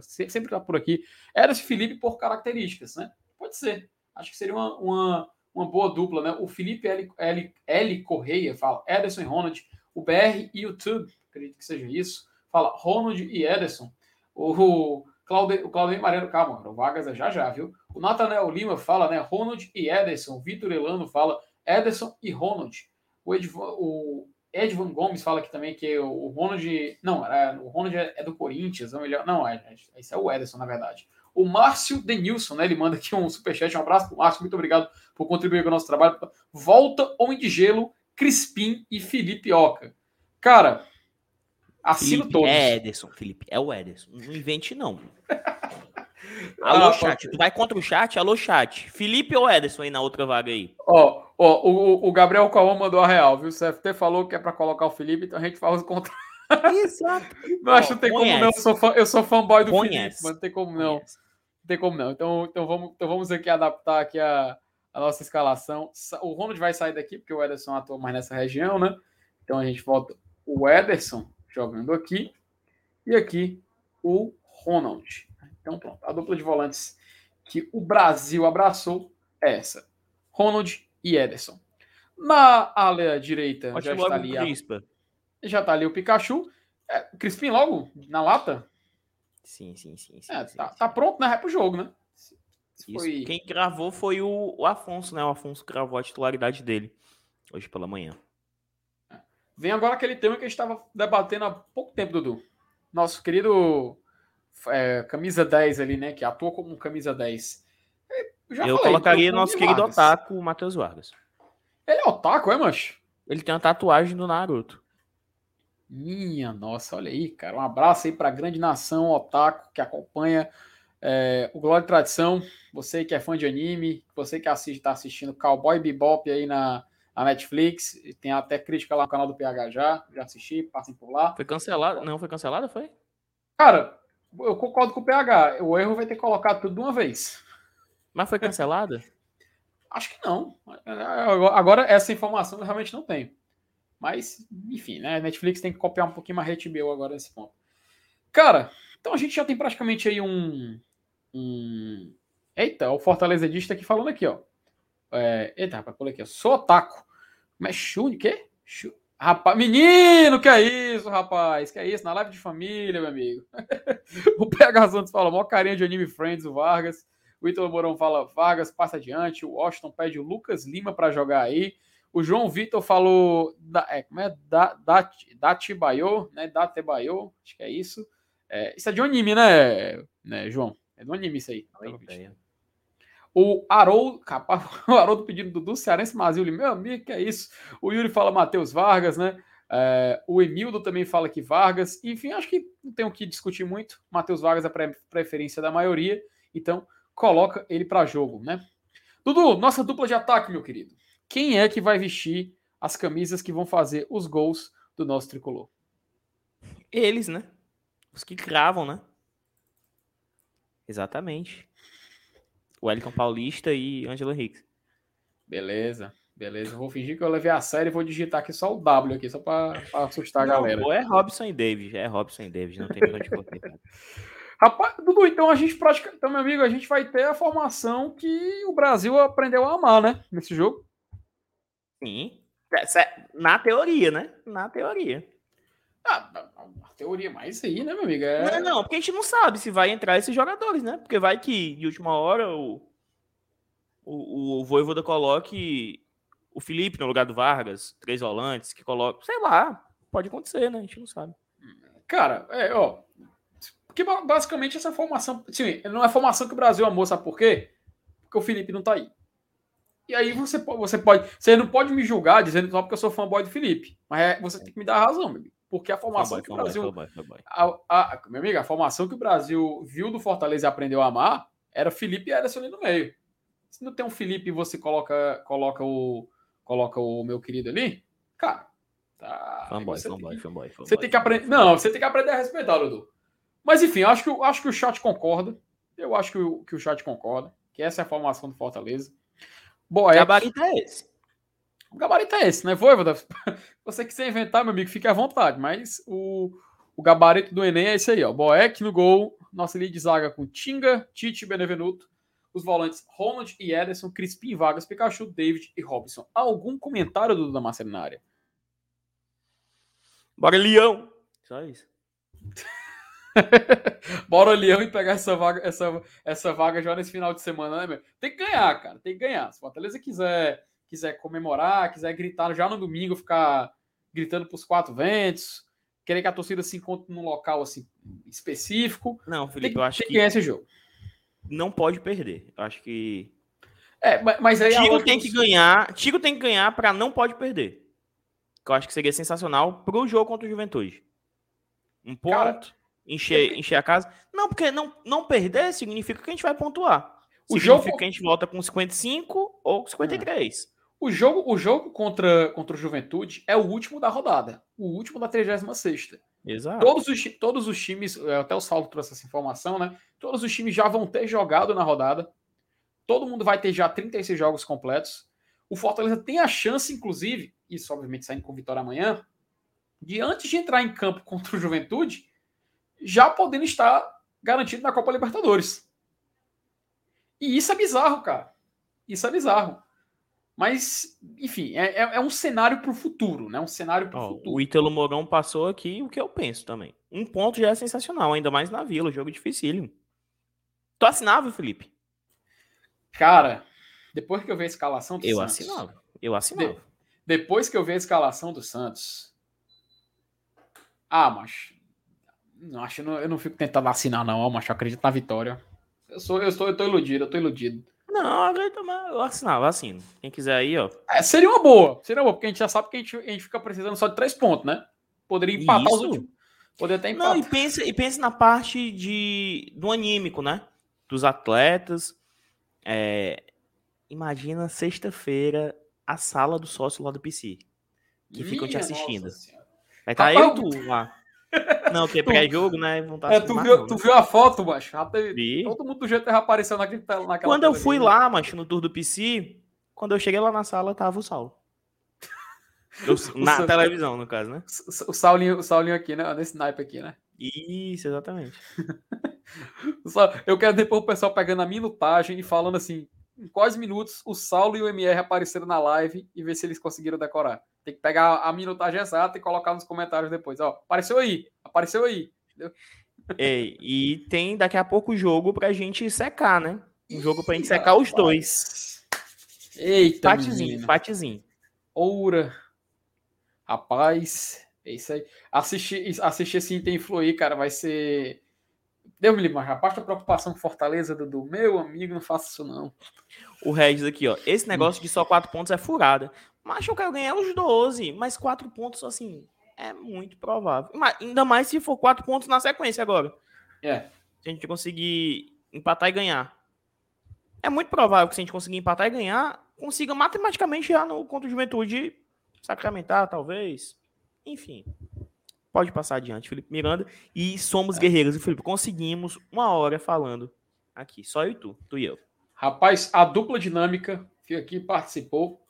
sempre tá por aqui, era esse Felipe por características, né? Pode ser. Acho que seria uma, uma uma boa dupla, né? O Felipe L, L, L Correia fala Ederson e Ronald. O BR e o Tube, acredito que seja isso, fala Ronald e Ederson. O Claudio, o Claudio Mariano, calma, o Vargas é já já, viu? O Nathanael Lima fala, né? Ronald e Ederson. Vitor Elano fala Ederson e Ronald. O, Edvan, o Edvan Gomes fala aqui também que o Ronald. Não, é, o Ronald é, é do Corinthians, não, ele, não é, é, esse é o Ederson, na verdade. O Márcio Denilson, né? Ele manda aqui um superchat. Um abraço pro Márcio, muito obrigado por contribuir com o nosso trabalho. Volta Homem de Gelo, Crispim e Felipe Oca. Cara, assino Felipe todos. É Ederson, Felipe, é o Ederson. Não invente, não. Alô, ah, chat. Tu vai contra o chat? Alô, chat. Felipe ou Ederson aí na outra vaga aí? Ó, ó o, o Gabriel Calma mandou a real, viu? O CFT falou que é pra colocar o Felipe, então a gente faz o contrário. Exato. Não, acho que não tem conhece. como não. Eu sou, fã, eu sou fanboy do conhece. Felipe, mas não tem como não. Conhece. Não tem como não. Então, então, vamos, então vamos aqui adaptar aqui a, a nossa escalação. O Ronald vai sair daqui, porque o Ederson atua mais nessa região, né? Então a gente volta o Ederson jogando aqui. E aqui o Ronald. Então pronto, a dupla de volantes que o Brasil abraçou é essa. Ronald e Ederson. Na ala direita Pode já está ali a, já está ali o Pikachu. É, Crispim logo na lata? Sim, sim, sim. sim, é, sim tá, sim. tá, pronto, né? É pro jogo, né? Foi... Quem gravou foi o, o, Afonso, né? O Afonso gravou a titularidade dele hoje pela manhã. Vem agora aquele tema que a gente estava debatendo há pouco tempo, Dudu. Nosso querido é, camisa 10 ali, né? Que atua como camisa 10. Eu, eu falei, colocaria nosso querido Vargas. otaku, Matheus Vargas. Ele é otaku, é, mancho? Ele tem uma tatuagem do Naruto. Minha nossa, olha aí, cara. Um abraço aí para a grande nação otaku que acompanha é, o Glória e Tradição. Você que é fã de anime, você que assiste, está assistindo Cowboy Bebop aí na, na Netflix. Tem até crítica lá no canal do PH já. Já assisti, passem por lá. Foi cancelado? Não foi cancelada, foi? Cara, eu concordo com o PH. O erro vai ter que colocar tudo de uma vez. Mas foi cancelada? Acho que não. Agora, essa informação eu realmente não tenho. Mas, enfim, né? Netflix tem que copiar um pouquinho mais HBO agora nesse ponto. Cara, então a gente já tem praticamente aí um. um... Eita, o Fortaleza Dista aqui falando aqui, ó. É... Eita, rapaz, pulei aqui, ó. Sou otaku. Mas Shun, quê? Shun... Rapaz, menino, que é isso, rapaz? Que é isso? Na live de família, meu amigo. o PH Santos fala, mó carinha de anime Friends, o Vargas. O Ítalo Mourão fala, Vargas passa adiante. O Washington pede o Lucas Lima para jogar aí. O João Vitor falou, da, é, como é? Da, da, Datibayo, né? Datebayo, acho que é isso. É, isso é de um anime, né, né, João? É de um anime isso aí. O Haroldo, o Haroldo pedindo Dudu Cearense Mazil, meu amigo, que é isso? O Yuri fala Matheus Vargas, né? É, o Emildo também fala que Vargas. Enfim, acho que não tem o que discutir muito. Matheus Vargas é a preferência da maioria, então coloca ele para jogo, né? Dudu, nossa dupla de ataque, meu querido. Quem é que vai vestir as camisas que vão fazer os gols do nosso tricolor? Eles, né? Os que cravam, né? Exatamente. O Wellington Paulista e Angelo Henrique. Beleza, beleza. Vou fingir que eu levei a sério e vou digitar aqui só o W aqui, só para assustar a galera. Ou é Robson e David, é Robson e David, não tem pra onde correr. Rapaz, Dudu, então a gente pratica. Então, meu amigo, a gente vai ter a formação que o Brasil aprendeu a amar, né? Nesse jogo. Sim. É, na teoria, né? Na teoria. Ah, na teoria, mas aí, né, meu amigo? É... Não, não, porque a gente não sabe se vai entrar esses jogadores, né? Porque vai que de última hora o, o, o Voivoda coloque o Felipe no lugar do Vargas, três volantes, que coloca. Sei lá, pode acontecer, né? A gente não sabe. Cara, é, ó. Porque basicamente essa formação. Sim, não é formação que o Brasil amou, sabe por quê? Porque o Felipe não tá aí. E aí você, você pode. Você não pode me julgar dizendo só porque eu sou fanboy do Felipe. Mas é, você tem que me dar razão, meu amigo. Porque a formação foi que o Brasil. Foi foi a, a, meu amigo, a formação que o Brasil viu do Fortaleza e aprendeu a amar era Felipe e Ederson ali no meio. Se não tem um Felipe e você coloca, coloca, o, coloca o meu querido ali, cara. Tá, fanboy, fanboy, fanboy, fanboy. Você tem que aprender. Não, você tem que aprender a respeitar, Dudu. Mas enfim, acho que, acho que o chat concorda. Eu acho que o, que o chat concorda. Que essa é a formação do Fortaleza. Boa, gabarito é esse. O gabarito é esse, né? Voivoda, você quiser inventar, meu amigo, fique à vontade, mas o, o gabarito do Enem é esse aí, ó. Boeck no gol, nossa linha de zaga com Tinga, Tite e Benevenuto, os volantes Ronald e Ederson, Crispim, Vargas, Pikachu, David e Robson. Algum comentário do Damasceno na área? Bora, Leão! Só isso. Bora, Leão, e pegar essa vaga, essa, essa vaga já nesse final de semana, né, meu? Tem que ganhar, cara. Tem que ganhar. Se o Fortaleza quiser quiser comemorar, quiser gritar já no domingo, ficar gritando para os quatro ventos, querer que a torcida se encontre num local assim específico. Não, Felipe, eu acho tem que, que ganhar esse jogo. Não pode perder. Eu acho que é, mas aí Tigo tem que ganhar. Tigo tem que ganhar para não pode perder. Que eu acho que seria sensacional para o jogo contra o Juventude. Um ponto. Cara, encher, encher a casa. Não, porque não, não perder significa que a gente vai pontuar. O significa jogo- que a gente volta com 55 ou 53. O jogo, o jogo contra, contra o Juventude é o último da rodada. O último da 36ª. Exato. Todos os, todos os times, é, até o Saulo trouxe essa informação, né? Todos os times já vão ter jogado na rodada. Todo mundo vai ter já 36 jogos completos. O Fortaleza tem a chance, inclusive, isso obviamente saindo com vitória amanhã, de antes de entrar em campo contra o Juventude, já podendo estar garantido na Copa Libertadores. E isso é bizarro, cara. Isso é bizarro. Mas, enfim, é, é- é um cenário para o futuro, né? Um cenário para o Ó, futuro. o Ítalo Mourão passou aqui o que eu penso também. Um ponto já é sensacional, ainda mais na Vila, jogo dificílimo. Tu assinava, Felipe? Cara, depois que eu ver a escalação do Eu Santos. assinava. Eu assinava. Depois que eu ver a escalação do Santos. Ah, mas. Não, acho, eu não, eu não fico tentando assinar, não, mas eu acredito na vitória. Eu sou, eu sou, eu tô iludido, eu tô iludido. Não, agora também eu assinava, eu assino. Quem quiser aí, ó. É, seria uma boa, seria uma boa, porque a gente já sabe que a gente, a gente fica precisando só de três pontos, né? Poderia empatar os Isso. últimos. Poderia até Não, empatar. e pensa, e pensa na parte de, do anímico, né? Dos atletas. É, imagina sexta-feira a sala do sócio lá do PC. Que ficam te Minha assistindo. Vai estar Rapaz, eu tu lá. Não, que é pré-jogo, né? Vão estar É, assistindo tu, viu, tu né? viu a foto, macho? Teve- Vi. Todo mundo do jeito já apareceu naquele, naquela Quando eu fui ali, lá, macho, no tour do PC, quando eu cheguei lá na sala, tava o Saulo. Eu- na Sa- televisão, no caso, né? O o Saulinho, o Saulinho aqui, né? Nesse naipe aqui, né? Isso, exatamente. Eu quero depois o pessoal pegando a minutagem e falando assim, em quais minutos o Saulo e o MR apareceram na live e ver se eles conseguiram decorar. Tem que pegar a minutagem exata e colocar nos comentários depois. Ó, apareceu aí, apareceu aí. E tem daqui a pouco o jogo pra gente secar, né? Um jogo pra gente secar os dois. Eita, Empatezinho, menino. empatezinho. Oura. Rapaz, é isso aí. Assistir, assistir esse Inter influir, cara, vai ser. Deus me livre, mas rapaz, a preocupação com Fortaleza, Dudu. Meu amigo, não faça isso não. O Regis aqui, ó. Esse negócio de só quatro pontos é furada. Mas eu quero ganhar os 12. Mas quatro pontos, assim, é muito provável. Mas Ainda mais se for quatro pontos na sequência agora. É. Se a gente conseguir empatar e ganhar. É muito provável que se a gente conseguir empatar e ganhar, consiga matematicamente já no contra o Juventude sacramentar, talvez. Enfim. Pode passar adiante, Felipe Miranda. E somos guerreiros. E, Felipe, conseguimos uma hora falando aqui. Só eu e tu. Tu e eu. Rapaz, a dupla dinâmica que aqui participou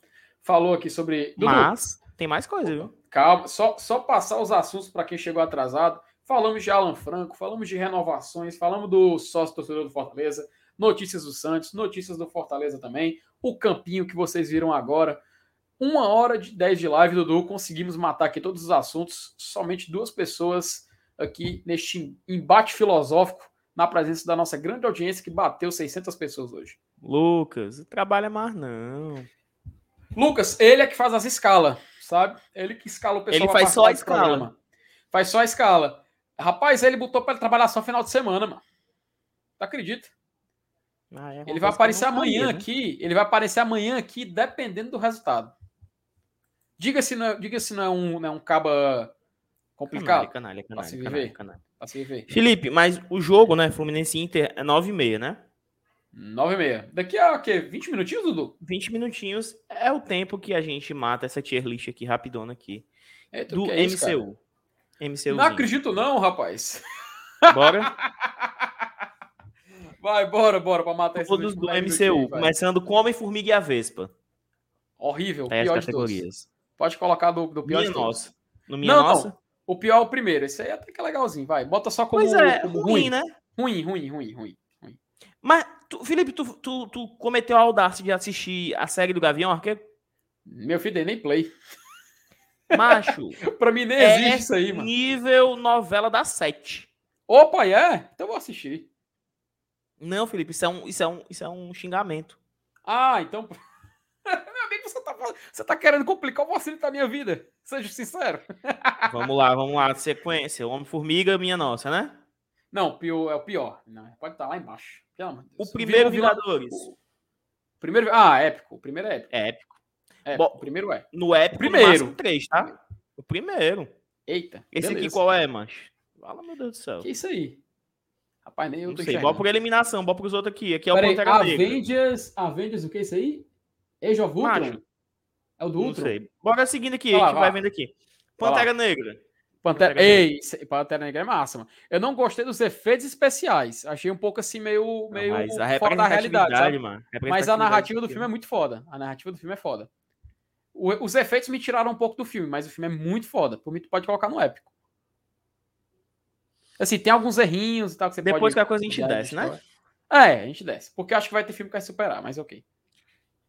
falou aqui sobre. Dudu, Mas tem mais coisa, viu? calma, só, só passar os assuntos para quem chegou atrasado. Falamos de Alan Franco, falamos de renovações, falamos do sócio torcedor do Fortaleza, notícias do Santos, notícias do Fortaleza também, o campinho que vocês viram agora. Uma hora de 10 de live, Dudu. Conseguimos matar aqui todos os assuntos. Somente duas pessoas aqui neste embate filosófico, na presença da nossa grande audiência que bateu 600 pessoas hoje. Lucas, trabalha mais não. Lucas, ele é que faz as escalas, sabe? Ele que escala o pessoal. Ele faz só a escala. programa. Faz só a escala. Rapaz, ele botou pra ele trabalhar só final de semana, mano. Tu acredita? Ah, é Ele vai aparecer amanhã sabia, né? aqui. Ele vai aparecer amanhã aqui, dependendo do resultado. Diga se não é, diga se não é um, não é um caba complicado Canalha, canalha, Pra se canalha, viver. canalha, canalha. pra se viver. Felipe, mas o jogo, né? Fluminense Inter é 9 e meia, né? 9 e meia. Daqui a quê? 20 minutinhos, Dudu? 20 minutinhos é o tempo que a gente mata essa tier list aqui rapidona aqui. Eita, Do o é isso? MCU. MCU. Não acredito não, rapaz. Bora? Vai, bora, bora, pra matar esse Todos do MCU. Começando com Homem-Formiga e a Vespa. Horrível, Tem as pior de todos. Pode colocar do, do pior Minha de todos. nossa. No Minha Não, Nossa? não. O pior é o primeiro. Esse aí até que é legalzinho, vai. Bota só como, é, como ruim, né? Ruim, ruim, ruim, ruim. Mas, tu- Felipe, tu, tu, tu cometeu a audácia de assistir a série do Gavião Arqueiro? Meu filho, dei nem play. Macho, pra mim nem é existe isso aí, mano. nível novela da sete. Opa, é? Então eu vou assistir. Não, Felipe, isso é um, isso é um, isso é um xingamento. Ah, então. Você tá, você tá querendo complicar o facilitar a minha vida. Seja sincero. Vamos lá, vamos lá. Sequência. Homem-Formiga, minha nossa, né? Não, pior, é o pior. Não, pode estar lá embaixo. Pelo amor de O primeiro Vingadores. o primeiro. Ah, épico. O primeiro é épico. É épico. É, Bom, o primeiro é. No épico, primeiro. no três, tá? O primeiro. Eita. Esse aqui beleza. qual é, mancho? Fala, meu Deus do céu. Que isso aí? Rapaz, nem eu Não tô sei, enxergando. bora por eliminação, bora pros outros aqui. Aqui é o Peraí, Pantera Negra. Avengers, Avengers, o que é isso aí? Age of Ultron? Macho, É o do Não Ultron? sei. Bora seguindo aqui, Vai a lá, gente vai vai. vendo aqui. Lá. Pantera Negra. Pantera, Pantera Ei, Pantera Negra é massa, mano. Eu não gostei dos efeitos especiais. Achei um pouco assim, meio, Não, meio a fora da realidade, sabe? mano. Mas a narrativa do filme é muito foda. A narrativa do filme é foda. O- os efeitos me tiraram um pouco do filme, mas o filme é muito foda. Por mim, tu pode colocar no épico. Assim, tem alguns errinhos e tal que você Depois pode... que a coisa a gente desce, né? É, a gente desce. Porque eu acho que vai ter filme que vai superar, mas ok.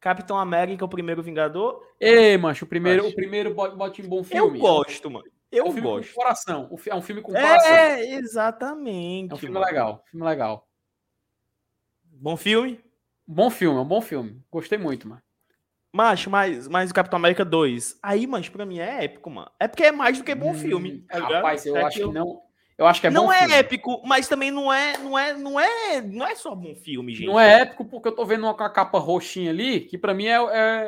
Capitão América, o primeiro Vingador. Ei, mancho, o primeiro, Acho. o primeiro bote, em bom filme. Eu gosto, mano. É Eu um filme gosto. com coração. É um filme com coração. É, exatamente. É um filme mano. legal. Filme legal. Bom filme. Bom filme, é um bom filme. Gostei muito, mano. Macho, mas, mas o Capitão América 2. Aí, mano, pra mim é épico, mano. É porque é mais do que bom Hum, filme. tá ligado? Rapaz, eu É acho que aquilo- não. Eu acho que é não é filme. épico, mas também não é, não é, não é, não é só bom filme, gente. Não é épico porque eu tô vendo uma com a capa roxinha ali, que pra mim é,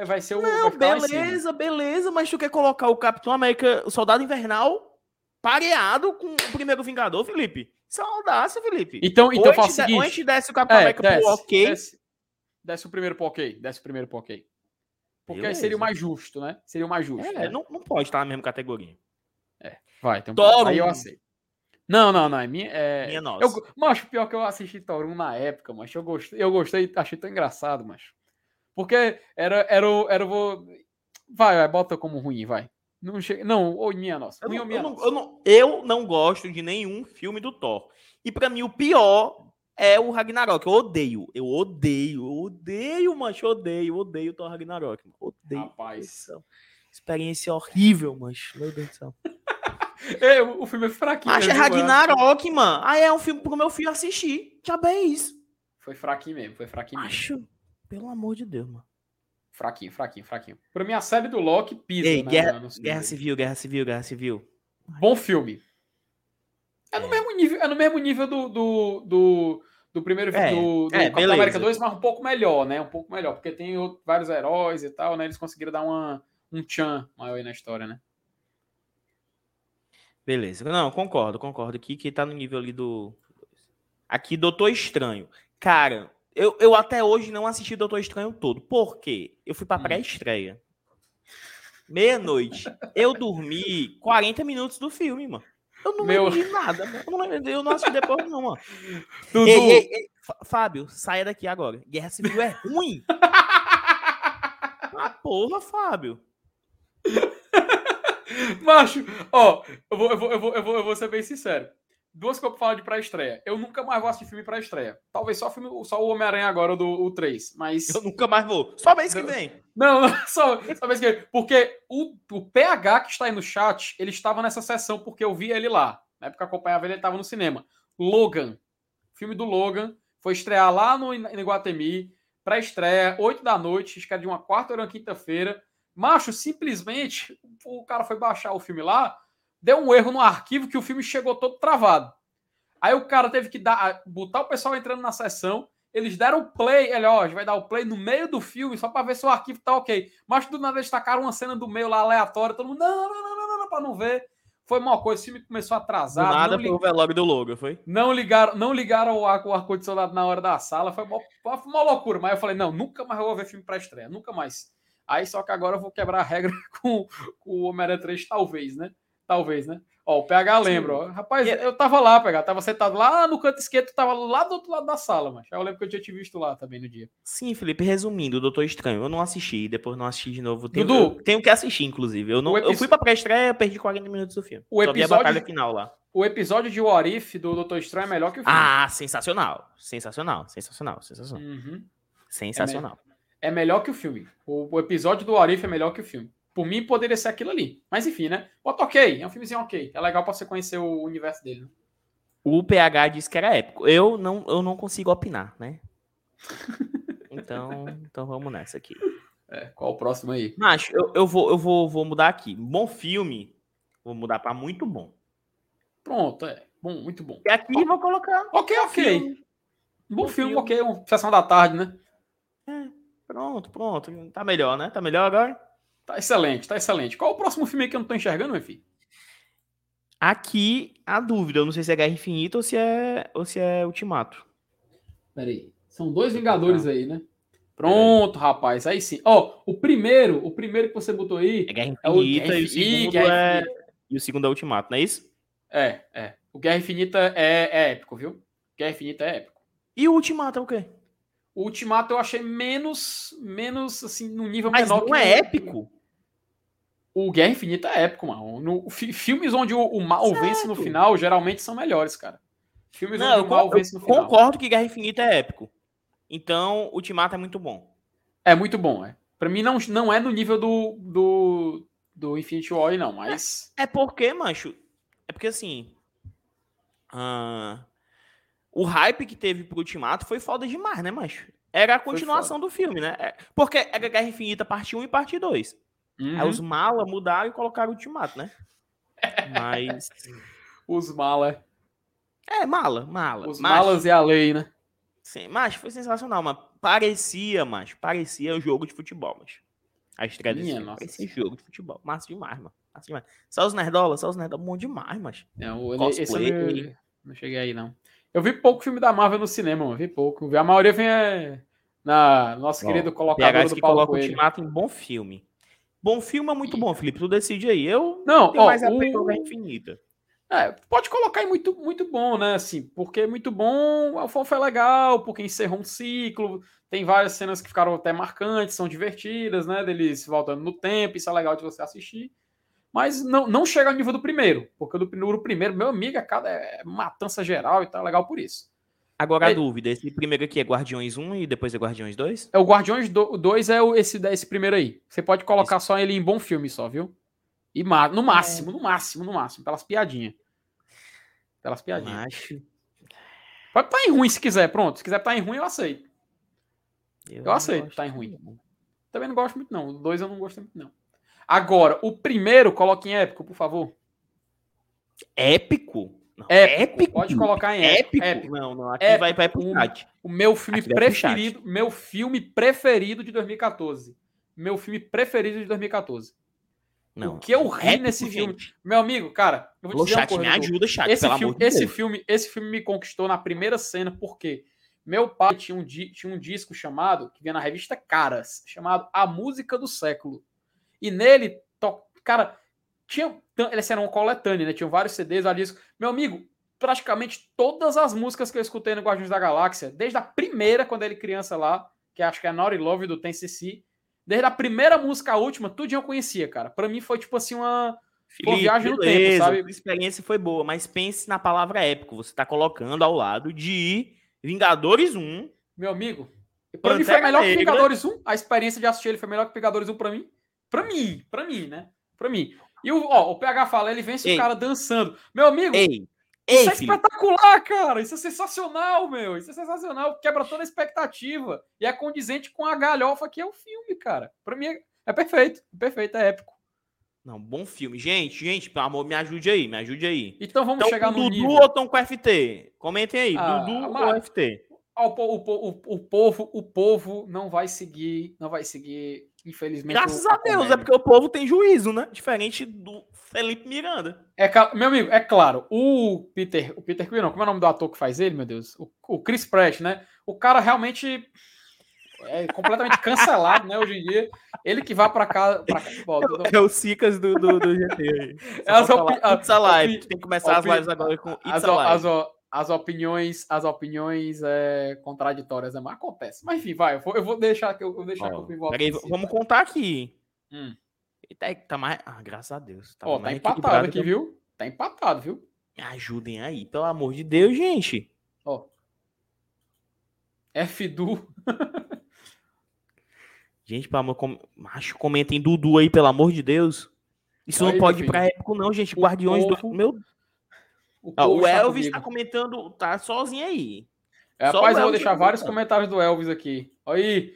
é- vai ser o. Não, beleza, beleza, mas tu quer colocar o Capitão América, o Soldado Invernal, pareado com o primeiro Vingador, Felipe? Isso é uma audácia, Felipe. Então, então a faz o de- seguinte. gente desce o Capitão É, América desce, pro ok. desce, desce o primeiro pro ok. Desce o primeiro pro ok. Porque aí seria o mais justo, né? Seria o mais justo. É, né? não, não pode estar na mesma categoria. Vai, então. Thor Aí eu aceito. Não, não, não. É minha. É... Minha nossa. Eu, macho, pior que eu assisti Thor 1 na época, mas eu gostei, eu gostei, achei tão engraçado, macho. Porque era, era, o- era, o. Vai, vai, bota como ruim, vai. Não, chega, não ou minha nossa. Eu Ruim não, minha eu, não, nossa. eu não- eu não gosto de nenhum filme do Thor. E pra mim o pior é o Ragnarok. Eu odeio. Eu odeio. Eu odeio, mancho. Eu odeio. Odeio o Thor Ragnarok. Odeio. Rapaz. Céu. Experiência horrível, mancho. Meu Deus do céu. É, o, filme é fraquinho. Macho, é mesmo, Ragnarok, mano. Aí é um filme pro meu filho assistir. Já bem é isso. Foi fraquinho mesmo, foi fraquinho mesmo. Macho, pelo amor de Deus, mano. Fraquinho, fraquinho, fraquinho. Pra mim, a série do Loki pisa. Ei, na- guerra, no cinema guerra civil, guerra civil, guerra civil. Bom filme. É no É. mesmo nível, é no mesmo nível do, do, do, do primeiro É, do, do é, Capitão. América 2, mas um pouco melhor, né? Um pouco melhor, porque tem outro- vários heróis e tal, né? Eles conseguiram dar uma, um tchan maior aí na história, né? Beleza. Não, concordo, concordo aqui que tá no nível ali do. Aqui, Doutor Estranho. Cara, eu, eu até hoje não assisti Doutor Estranho todo. Por quê? Eu fui pra Hum. pré-estreia. Meia-noite. Eu dormi 40 minutos do filme, mano. Eu não Meu- lembro de nada, mano. Eu não, eu não assisti depois, não, mano. Dudu, Ei, ei, ei, Fá- Fábio, saia daqui agora. Guerra Civil é ruim. ah, porra, Fábio. Macho, ó, eu vou, eu, vou, eu, vou, eu, vou, eu vou ser bem sincero. Duas coisas pra falar de pré-estreia. Eu nunca mais vou assistir filme pré-estreia. Talvez só, filme, só o Homem-Aranha agora, do o 3. Mas. Eu nunca mais vou. Só mês que vem. Não, não, só, só vez que. Porque o, o PH que está aí no chat, ele estava nessa sessão porque eu vi ele lá. Na época que eu acompanhava ele, ele estava no cinema. Logan. Filme do Logan. Foi estrear lá no, no Iguatemi. Pré-estreia, 8 da noite. Acho que era de uma quarta ou uma quinta-feira. Macho, simplesmente, o cara foi baixar o filme lá, deu um erro no arquivo que o filme chegou todo travado. Aí o cara teve que dar, botar o pessoal entrando na sessão. Eles deram play, ele, ó, a gente vai dar o play no meio do filme só para ver se o arquivo tá ok. Mas do nada eles tacaram uma cena do meio lá aleatória, todo mundo, não, não, não, não, não, não para não ver. Foi uma coisa, o filme começou a Do atrasar. nada não, foi o velório do Logan, foi? não ligaram, não ligaram o ar- o ar-condicionado na hora da sala, foi uma, foi uma loucura. Mas eu falei, não, nunca mais eu vou ver filme para estreia, nunca mais. Aí só que agora eu vou quebrar a regra com, com o Homem-Aranha 3, talvez, né? Talvez, né? Ó, o PH lembra, ó. Rapaz, eu tava lá, PH, tava sentado lá no canto esquerdo, tava lá do outro lado da sala, mas eu lembro que eu tinha te visto lá também no dia. Sim, Felipe, resumindo, o Doutor Estranho, eu não assisti, depois não assisti de novo. Tenho, Dudu. eu tenho que assistir, inclusive. Eu, não, eu fui pra pré-estreia, perdi 40 minutos do filme. O Só vi a episódio- batalha final lá. O episódio de What If do Doutor Estranho é melhor que o filme. Ah, sensacional. Sensacional, sensacional, sensacional. Uhum. Sensacional. É melhor que o filme. O, o episódio do What If é melhor que o filme. Por mim, poderia ser aquilo ali. Mas enfim, né? Bota ok. É um filmezinho ok. É legal pra você conhecer o universo dele. né? O PH disse que era épico. Eu não, eu não consigo opinar, né? Então, então vamos nessa aqui. É, qual o próximo aí? Macho, eu, eu, vou, eu vou, vou mudar aqui. Bom filme, vou mudar pra muito bom. Pronto, é. Bom, muito bom. E aqui vou colocar. Ok, ok. filme. Bom Bom filme, filme. ok. Sessão da tarde, né? Pronto, pronto. Tá melhor, né? Tá melhor agora? Tá excelente, tá excelente. Qual o próximo filme que eu não tô enxergando, meu filho? Aqui, a dúvida. Eu não sei se é Guerra Infinita ou se é, ou se é Ultimato. Peraí. São dois Vingadores aí, né? Pronto, rapaz. Aí sim. Ó, o primeiro, o primeiro que você botou aí. É Guerra É o Infinita e o Infinita, segundo é. Infinita. E o segundo é Ultimato, não é isso? É, é. O Guerra Infinita é, é épico, viu? Guerra Infinita é épico. E o Ultimato é o quê? O Ultimato eu achei menos, menos assim, no nível Mas menor não que o- é épico. O Guerra Infinita é épico, mano. No, fi- filmes onde o, o mal vence no Certo. final geralmente são melhores, cara. Filmes Não, onde eu, o mal con- vence eu no final. concordo que Guerra Infinita é épico. Então, Ultimato é muito bom. É muito bom, é. Pra mim não, não é no nível do, do, do Infinity War, não, mas. É porque, mancho. É porque assim. ah, o hype que teve pro Ultimato foi foda demais, né, mancho? Era a continuação do filme, né? É- Porque era Guerra Infinita parte 1 e parte 2. Uhum. Aí os mala mudaram e colocaram o Ultimato, né? Mas. Os mala. É, mala, mala. Os macho. malas e a lei, né? Sim, mas foi sensacional, mas parecia, mas parecia um jogo de futebol, mas a estreia desse Minha nossa parecia jogo de futebol. Massa demais, mano. Massa demais. Só os nerdolas, só os nerdolas, bom demais, mas. Não, ele- Cosplay. esse eu não, não cheguei aí, não. Eu vi pouco filme da Marvel no cinema, mano. Vi pouco. A maioria vem é, na nosso Ó, querido colocador que do Paulo coloca o Coelho. Ultimato em bom filme. Bom filme é muito bom, Felipe. Tu decide aí. Eu Não, tenho ó, mais a o- Infinita. É, pode colocar aí muito, muito bom, né? Assim, porque é muito bom, o filme foi legal, porque encerrou um ciclo, tem várias cenas que ficaram até marcantes, são divertidas, né? Deles voltando no tempo, isso é legal de você assistir. Mas não, não chega ao nível do primeiro, porque o do primeiro, primeiro meu amigo, é, cada, é matança geral e tá legal por isso. Agora a É- dúvida: esse primeiro aqui é Guardiões 1 e depois é Guardiões 2? É o Guardiões 2 é o- esse, esse primeiro aí. Você pode colocar só ele em bom filme só, viu? E ma- no máximo, no máximo, no máximo, pelas piadinhas. Pelas piadinhas. Acho. Pode estar em ruim se quiser, pronto. Se quiser estar em ruim, eu aceito. Eu não aceito, gosto tá em ruim. Também não gosto muito, não. O dois eu não gosto muito, não. Agora, o primeiro, coloque em épico, por favor. Épico? Não, Épico. Pode colocar em épico. Épico? Épico. Não, não. Aqui Épico. vai, pro chat. O meu filme Aqui preferido, meu filme preferido de 2014. Meu filme preferido de 2014. Não. o que eu ri épico, nesse filme. gente. Meu amigo, cara, eu vou Alô, dizer uma chat, coisa. me ajuda, chat, esse pelo filme, amor de esse Deus. filme, esse filme me conquistou na primeira cena porque meu pai tinha um, di- tinha um disco chamado que vinha na revista Caras, chamado A Música do Século. E nele, to- cara, tinha eles eram uma coletânea, né? Tinham vários CDs ali. Meu amigo, praticamente todas as músicas que eu escutei no Guardiões da Galáxia, desde a primeira quando ele criança lá, que acho que é Naughty Love do Ten CC, desde a primeira música à última, tudo eu conhecia, cara. Pra mim foi tipo assim uma Pô, viagem no tempo, sabe? A experiência foi boa, mas pense na palavra épico. Você tá colocando ao lado de Vingadores 1. Meu amigo, pra mim Pantera foi melhor que Negra. Vingadores 1. A experiência de assistir ele foi melhor que Vingadores 1 pra mim. Pra mim, pra mim, né? Pra mim. E o, ó, o PH fala, ele vence Ei. o cara dançando. Meu amigo, Ei, isso ei, é Felipe. espetacular, cara. Isso é sensacional, meu. Isso é sensacional. Quebra toda a expectativa. E é condizente com a galhofa que é o filme, cara. Pra mim é, é perfeito. Perfeito, é épico. Não, bom filme. Gente, gente, pelo amor, me ajude aí, me ajude aí. Então vamos Então, chegar no Dudu nível. ou estão com FT? Comentem aí, Ah, Dudu mas- ou FT? O, o o- o povo, o povo não vai seguir, não vai seguir, infelizmente. Graças a Deus, é porque o povo tem juízo, né? Diferente do Felipe Miranda. É, meu amigo, é claro, o Peter, o Peter Quill, não, como é o nome do ator que faz ele, meu Deus? O, o Chris Pratt, né? O cara realmente é completamente cancelado, né, hoje em dia. Ele que vai pra cá, pra cá bom, não- É o Cicas do, do, do GT aí. É as falar, It's Alive. Tem que começar opi- as lives agora com It's as, Alive. as, as opiniões, as opiniões é, contraditórias, né? Mas acontece. Mas enfim, vai, eu vou, eu vou deixar que eu, eu vou deixar que Ó, eu peraí, vamos contar aqui. Hum. Tá, tá mais. Ah, graças a Deus. Tá mais empatado aqui, que- viu? Tá empatado, viu? Me ajudem aí, pelo amor de Deus, gente. Ó. F-Du. Gente, pelo amor, com... macho, comentem Dudu aí, pelo amor de Deus. Isso Aí, não pode ir pra época, não, gente. O Guardiões povo- do. Meu... O, Ah, o está Elvis comigo. tá comentando, tá sozinho aí. É, Só rapaz, eu vou deixar tá vários comentários do Elvis aqui. Aí,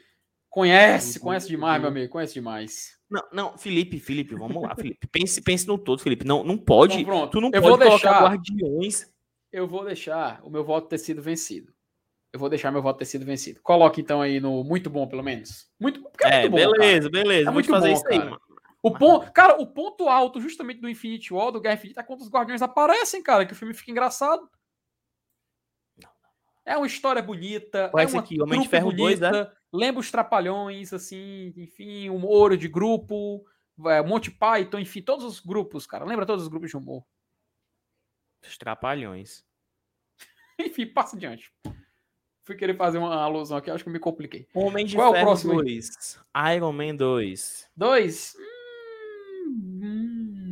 conhece, Dudu, conhece demais, meu amigo, conhece demais. Não, não, Felipe, Felipe, vamos lá, Felipe. Pense, pense no todo, Felipe. Não, não pode. Então, pronto. Tu não Eu pode vou colocar deixar- Guardiões. Eu vou deixar o meu voto ter sido vencido. Eu vou deixar meu voto ter sido vencido. Coloque então aí no muito bom, pelo menos. Muito, porque é, É, muito bom, beleza, beleza. É Vou muito te fazer bom, isso aí, cara. mano. Cara. O ponto, cara, o ponto alto justamente do Infinity War, do Guerra Infinita, é quando os Guardiões aparecem, cara, que o filme fica engraçado. É uma história bonita. Parece é uma aqui, Homem de Ferro 2, né? Lembra os Trapalhões, assim, enfim, humor de grupo, é, Monty Python, enfim, todos os grupos, cara. Lembra todos os grupos de humor. Os Trapalhões. enfim, passa adiante. Fui querer fazer uma alusão aqui, acho que me compliquei. Homem de Qual é o Ferro próximo aí? 2. Iron Man 2. Dois. Hum,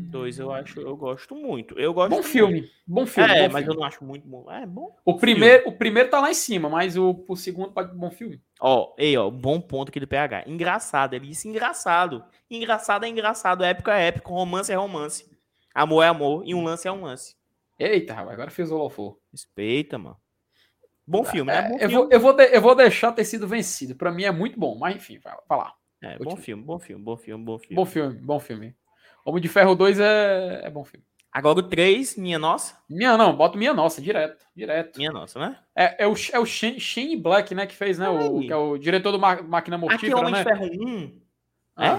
2 eu acho, eu gosto muito. Eu gosto Bom muito. filme. Bom filme. É, bom mas filme. eu não acho muito bom. É bom. O primeiro, o primeiro tá lá em cima, mas o, o segundo pode bom filme. Ó, ei, ó, bom ponto aqui do PH. Engraçado, ele disse engraçado. Engraçado é engraçado, épico é épico, romance é romance. Amor é amor e um lance é um lance. Eita, agora fez o Lofo. Respeita, mano. Bom filme, né? Bom eu, filme. vou, eu, vou de- eu vou deixar ter sido vencido. Pra mim é muito bom, mas enfim, vai, vai lá. É, bom filme, bom filme, bom filme, bom filme. Bom filme, bom filme. Homem de Ferro 2 é, é bom filme. Agora o 3, minha nossa. Minha não, boto minha nossa, direto. Direto. Minha nossa, né? É, é o, é o Shane, Shane Black, né, que fez, né? O, que é o diretor do Ma- Máquina Aqui é Mortífera, Homem né? de Ferro 1. Ah. É?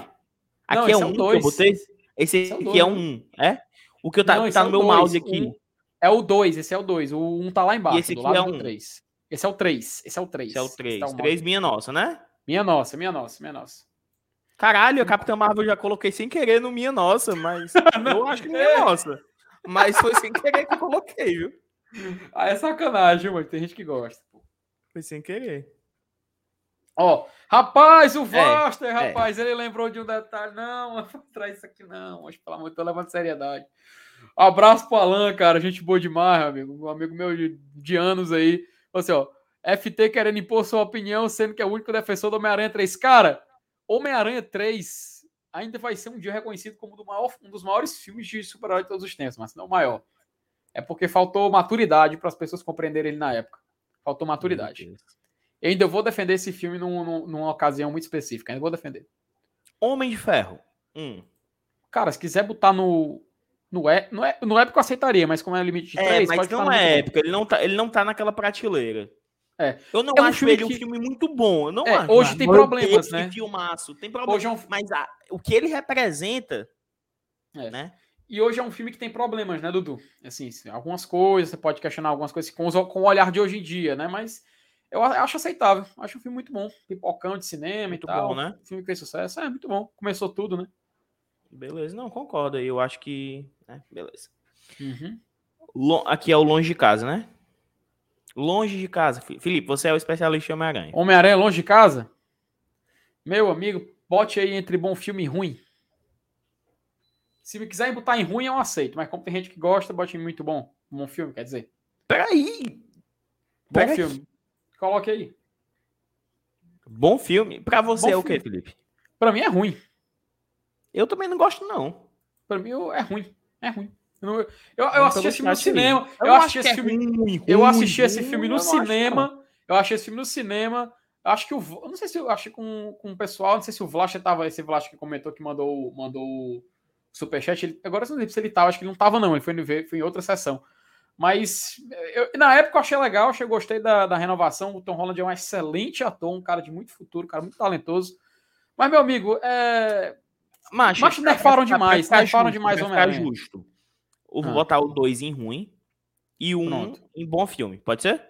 Não, Aqui é é um o dois. botei. Esse Esse é o aqui dois, é né? um, é? O que eu tá, Não, tá é no o meu dois. mouse aqui. Um- É o 2, esse é o 2. O 1 um tá lá embaixo, esse do lado é do um. 3. Esse é o 3. Esse é o 3. Esse é o 3. Tá o 3, minha nossa, né? Minha nossa, minha nossa, minha nossa. Caralho, a Capitã Marvel eu já coloquei sem querer no minha nossa, mas eu acho que minha É. nossa. Mas foi sem querer que eu coloquei, viu? Ah, é sacanagem, mano. Tem gente que gosta. pô. Foi sem querer. Ó, rapaz, É, o Foster, rapaz, ele lembrou de um detalhe. Não, não vou traz isso aqui não. Mas pelo amor de Deus, levando seriedade. Abraço pro Alan, cara. Gente boa demais, meu amigo. Um amigo meu de, de anos aí. Assim, ó. FT querendo impor sua opinião, sendo que é o único defensor do Homem-Aranha 3. Cara, Homem-Aranha 3 ainda vai ser um dia reconhecido como do maior- um dos maiores filmes de super-herói de todos os tempos, mas não o maior. É porque faltou maturidade para as pessoas compreenderem ele na época. Faltou maturidade. Eu ainda vou defender esse filme num- num- numa ocasião muito específica. Ainda vou defender. Homem de Ferro. Um. Cara, se quiser botar no. No, é, no, é, no épico eu aceitaria, mas como é limite de É, 3, mas pode não é épico. Ele não, tá, ele não tá naquela prateleira. É. Eu não É um acho filme ele um que- filme muito bom. Eu não É, acho. hoje tem problemas, né? Filmaço. Tem problema. Hoje é um, Mas a- o que ele representa, É. né? e hoje é um filme que tem problemas, né, Dudu? Assim, algumas coisas, você pode questionar algumas coisas com, os- com o olhar de hoje em dia, né? Mas eu acho aceitável. Acho um filme muito bom. Pipocão de cinema Muito e tal. bom, né? Filme que fez sucesso. É, muito bom. Começou tudo, né? Beleza, não, concordo aí. Eu acho que. né, beleza. Uhum. Aqui é o longe de casa, né? Longe de casa. Felipe, você é o especialista em Homem-Aranha. Homem-Aranha longe de casa? Meu amigo, bote aí entre bom filme e ruim. Se me quiserem botar em ruim, eu aceito. Mas como tem gente que gosta, bote em muito bom. Bom filme, quer dizer. Peraí! Bom filme. Coloque aí. Bom filme. Pra você Bom é o quê. Felipe? Pra mim é ruim. Eu também não gosto, não. Pra mim é ruim. É ruim. Eu, eu, eu assisti esse filme no cinema. Eu, assisti esse filme. ruim, Eu assisti esse filme no cinema. Eu achei esse filme no cinema. Acho que o. Eu Não sei se eu achei com, com o pessoal. Não sei se o Vlacha tava. Esse Vlacha que comentou que mandou, mandou o superchat. Ele, agora eu não sei se ele tava. Acho que ele não tava, não. Ele foi, no- foi em outra sessão. Mas eu- na época eu achei legal. Achei, gostei da, da renovação. O Tom Holland é um excelente ator. Um cara de muito futuro. Um cara muito talentoso. Mas, meu amigo, é. Macho, Macho, nerfaram demais, nerfaram demais o Homem-Aranha. justo. Eu vou Ah. botar o 2 em ruim e o 1 um Pronto. em bom filme. Pode ser?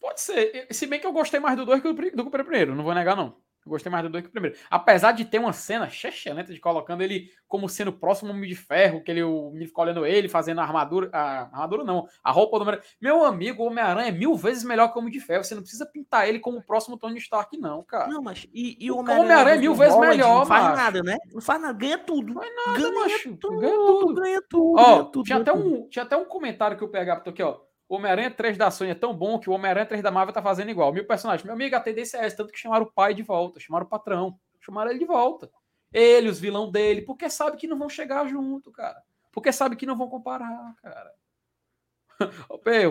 Pode ser. Se bem que eu gostei mais do 2 que do do que o primeiro, não vou negar, não. Eu gostei mais do 2 que o primeiro. Apesar de ter uma cena excelente de colocando ele como sendo o próximo Homem de Ferro, que ele, o menino fica olhando ele, fazendo a armadura. A armadura não, a roupa do Homem Meu amigo, o Homem-Aranha é mil vezes melhor que o Homem de Ferro. Você não precisa pintar ele como o próximo Tony Stark, não, cara. Não, mas e, e O Homem-Aranha é mil vezes Holland melhor, Não faz macho. nada, né? Não faz nada, ganha tudo. Não é nada, ganha macho. tudo, Ganha tudo. ganha tudo. Ó, ganha tudo, tinha, ganha até tudo. um, tinha até um comentário que o PH botou aqui, ó. O Homem-Aranha 3 da Sony é tão bom que o Homem-Aranha 3 da Marvel tá fazendo igual. Mil personagens. Meu amigo, a tendência é essa, tanto que chamaram o pai de volta, chamaram o patrão, chamaram ele de volta. Ele, os vilão dele, porque sabe que não vão chegar junto, cara. Porque sabe que não vão comparar, cara.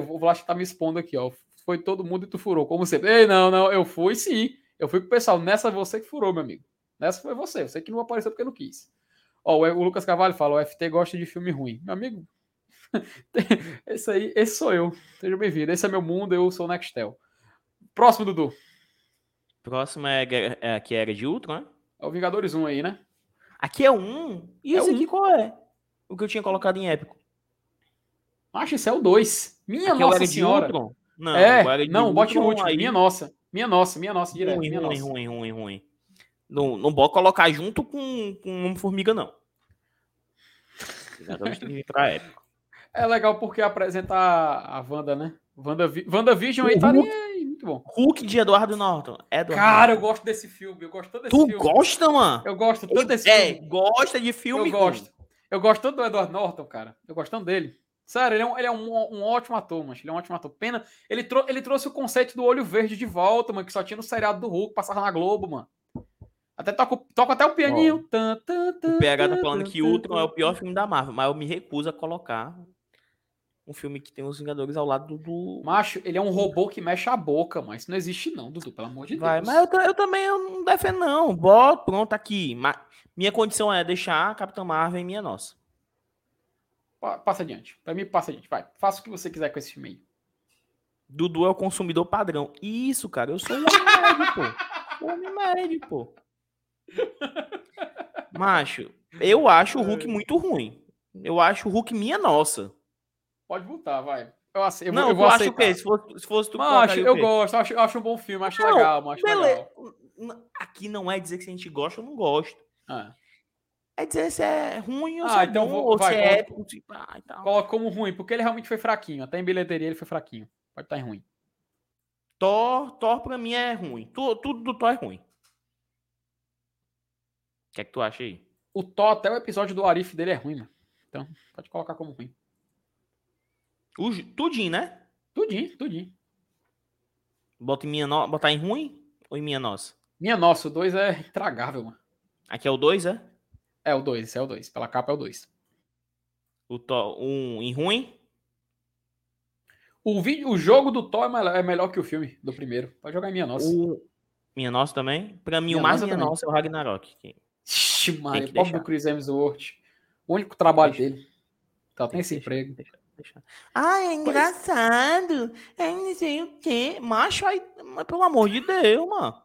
O Vlach tá me expondo aqui, ó. Foi todo mundo e tu furou, como sempre. Ei, não, não, eu fui sim. Eu fui com o pessoal. Nessa você que furou, meu amigo. Nessa foi você. Você que não apareceu porque não quis. Ó, o Lucas Carvalho fala: o FT gosta de filme ruim. Meu amigo, esse aí, esse sou eu. Seja bem-vindo. Esse é meu mundo, eu sou o Nextel. Próximo, Dudu. Próximo é, é que era de Ultron, né? É o Vingadores 1 aí, né? Aqui é um. E É esse um. aqui qual é? O que eu tinha colocado em épico. Acho esse é o 2. Minha Aqui é nossa senhora. Não, é, não, bote o último. aí- Minha nossa. Minha nossa, minha nossa, direto. ruim, minha ruim, nossa. ruim, ruim, ruim, Não, não pode colocar junto com, com uma formiga, não. Nós tem que vir pra épico. É legal porque apresenta a, a Wanda, né? Wanda, WandaVision aí O tá ali, muito bom. Hulk de Eduardo Norton. Eduardo Cara, eu gosto desse filme. Eu gosto tanto desse Tu filme. gosta, mano? Eu gosto tanto desse É, filme. gosta de filme Eu gosto. Eu gosto tanto do Edward Norton, cara. Eu gosto tanto dele. Sério, ele é um, ele é um, um ótimo ator, mano. Ele é um ótimo ator. Pena. Ele, trou- ele trouxe o conceito do olho verde de volta, mano, que só tinha no seriado do Hulk, passava na Globo, mano. Até toca, o- toca até o pianinho. Tan, tan, tan, O PH tá falando tan, que Ultron é o pior filme da Marvel, mas eu me recuso a colocar um filme que tem os Vingadores ao lado do. Macho, ele é um robô que mexe a boca, mas isso não existe, não, Dudu, pelo amor de Vai, Deus. mas eu, eu também eu não defendo, não. Bota, pronto, aqui. Ma- minha condição é deixar a Capitã Marvel em minha nossa. Pa- Passa adiante. Pra mim, passa adiante. Vai. Faça o que você quiser com esse filme aí. Dudu é o consumidor padrão. Isso, cara, eu sou o homem médio, pô. Homem médio, pô. Macho, eu acho o Hulk muito ruim. Eu acho o Hulk minha nossa. Pode voltar, vai. Eu, ace- eu, não, eu vou aceitar. o quê? Se fosse, se fosse tu Macho, colocaria o eu gosto. Acho, acho um bom filme. Acho Não, legal, acho beleza. legal. Aqui não é dizer que se a gente gosta ou não gosta. Ah. É dizer se é ruim ou Ah, se é então bom, vou- ou vai, se é épico, tipo, ah, e tal. Coloca como ruim, porque ele realmente foi fraquinho. Até em bilheteria ele foi fraquinho. Pode estar em ruim. Thor, Thor pra mim é ruim. Tu- Tudo do Thor é ruim. O que é que tu acha aí? O Thor, até o episódio do Arif dele é ruim, mano. Então, pode colocar como ruim. O, tudinho, né? Tudinho, tudinho. Bota em minha no... Botar em ruim ou em minha nossa? Minha nossa, o 2 é intragável, mano. Aqui é o 2, é? É o 2, esse é o 2. Pela capa é o 2. O Thor, um em ruim? O, vídeo, o jogo do Thor é melhor, é melhor que o filme do primeiro. Pode jogar em minha nossa. O... Minha nossa também? Pra mim, Minha o mais Nossa minha também. nossa é o Ragnarok. que- Ixi, que pobre do Chris Hemsworth. O único trabalho Deixa. dele. Só tem Tem esse que deixar, Ai, é engraçado. É não sei o quê. Macho, aí, mas pelo amor de Deus, mano.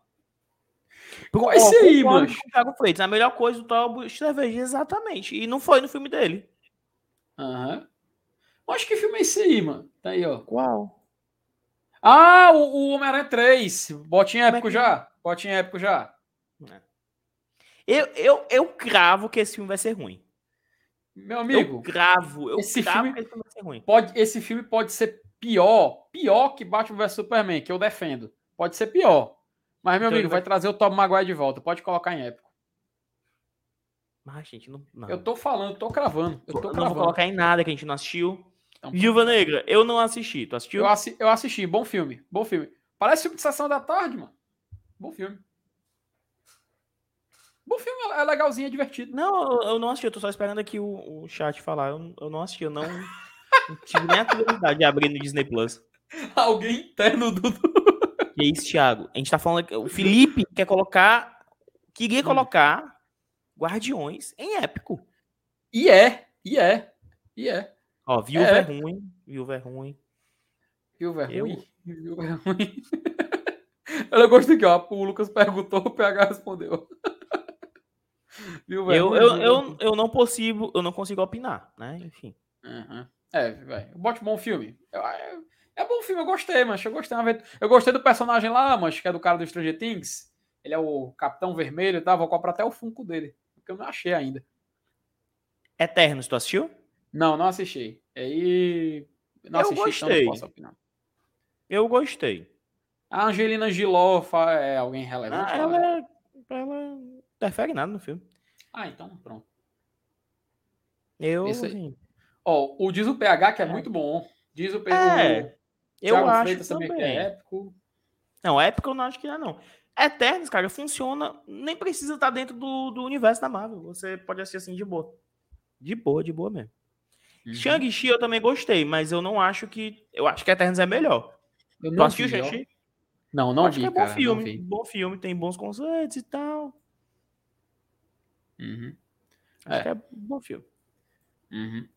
Qual é esse aí, concordo macho? com o Thiago Freitas. A melhor coisa do Thor é o cerveja, exatamente. E não foi no filme dele. Aham. Acho que filme é esse aí, mano. Tá aí, ó. Qual? Ah, o, o Homem-Aranha 3. Botinha é épico que- já? Botinha épico já. Eu, eu, eu cravo que esse filme vai ser ruim. Meu amigo, eu cravo. Eu esse cravo filme- que esse filme vai ser ruim. pode, esse filme pode ser pior. Pior que Batman vs Superman, que eu defendo. Pode ser pior. Mas, meu Então amigo, vai vai- trazer o Tom Maguire de volta. Pode colocar em épico. Mas, gente, não. não. Eu tô falando, tô cravando. Eu tô não vou cravando. colocar em nada que a gente não assistiu. Então, Viúva Negra, eu não assisti. Tu assistiu? eu, assi- eu assisti, bom filme. Bom filme. Parece filme de sessão da tarde, mano. Bom filme. Bom filme, é legalzinho, é divertido. Não, eu- eu não assisti, eu tô só esperando aqui o, o chat falar. Eu, eu não assisti, eu não, não tive nem a curiosidade de abrir no Disney Plus. Alguém interno do. Que é isso, Thiago? A gente tá falando que o Felipe quer colocar. Queria colocar Guardiões em épico. E é, e é, e é. Ó, Viúva é, É. ruim, Viúva é ruim. Viúva é Eu- ruim. Viúva é ruim. Eu gosto aqui, ó. O Lucas perguntou, o PH respondeu. É Eu, eu, é eu, eu não consigo, eu não consigo opinar, né? Enfim. Aham. É, vai. Bote bom filme. É, é bom filme, eu gostei, mas eu gostei. Eu gostei do personagem lá, mas que é do cara do Stranger Things. Ele é o Capitão Vermelho e tal. Vou comprar até o Funko dele. Porque eu não achei ainda. Eternos, tu assistiu? Não, não assisti. Aí. Não Eu assisti, então gostei. não posso opinar. Eu gostei. A Angelina Giló é alguém relevante? Ah, ela, é- ela não interfere nada no filme. Ah, então pronto. Eu, Isso aí. assim, Ó, o diz o PH que é É. muito bom. Diz o, P- É, eu Thiago acho Freitas também também. que é épico. Não, épica eu não acho que é, não. Eternos, cara, funciona. Nem precisa estar dentro do, do universo da Marvel. Você pode assistir assim de boa. De boa, de boa mesmo. Uhum. Shang-Chi eu também gostei, mas eu não acho que. Eu acho que Eternos é melhor. Eu Tu não assistiu. Shang-Chi? Não, não acho vi, que é bom cara. Não filme. Bom filme, tem bons conceitos e tal. Uhum, Acho É. que é bom filme. uhum.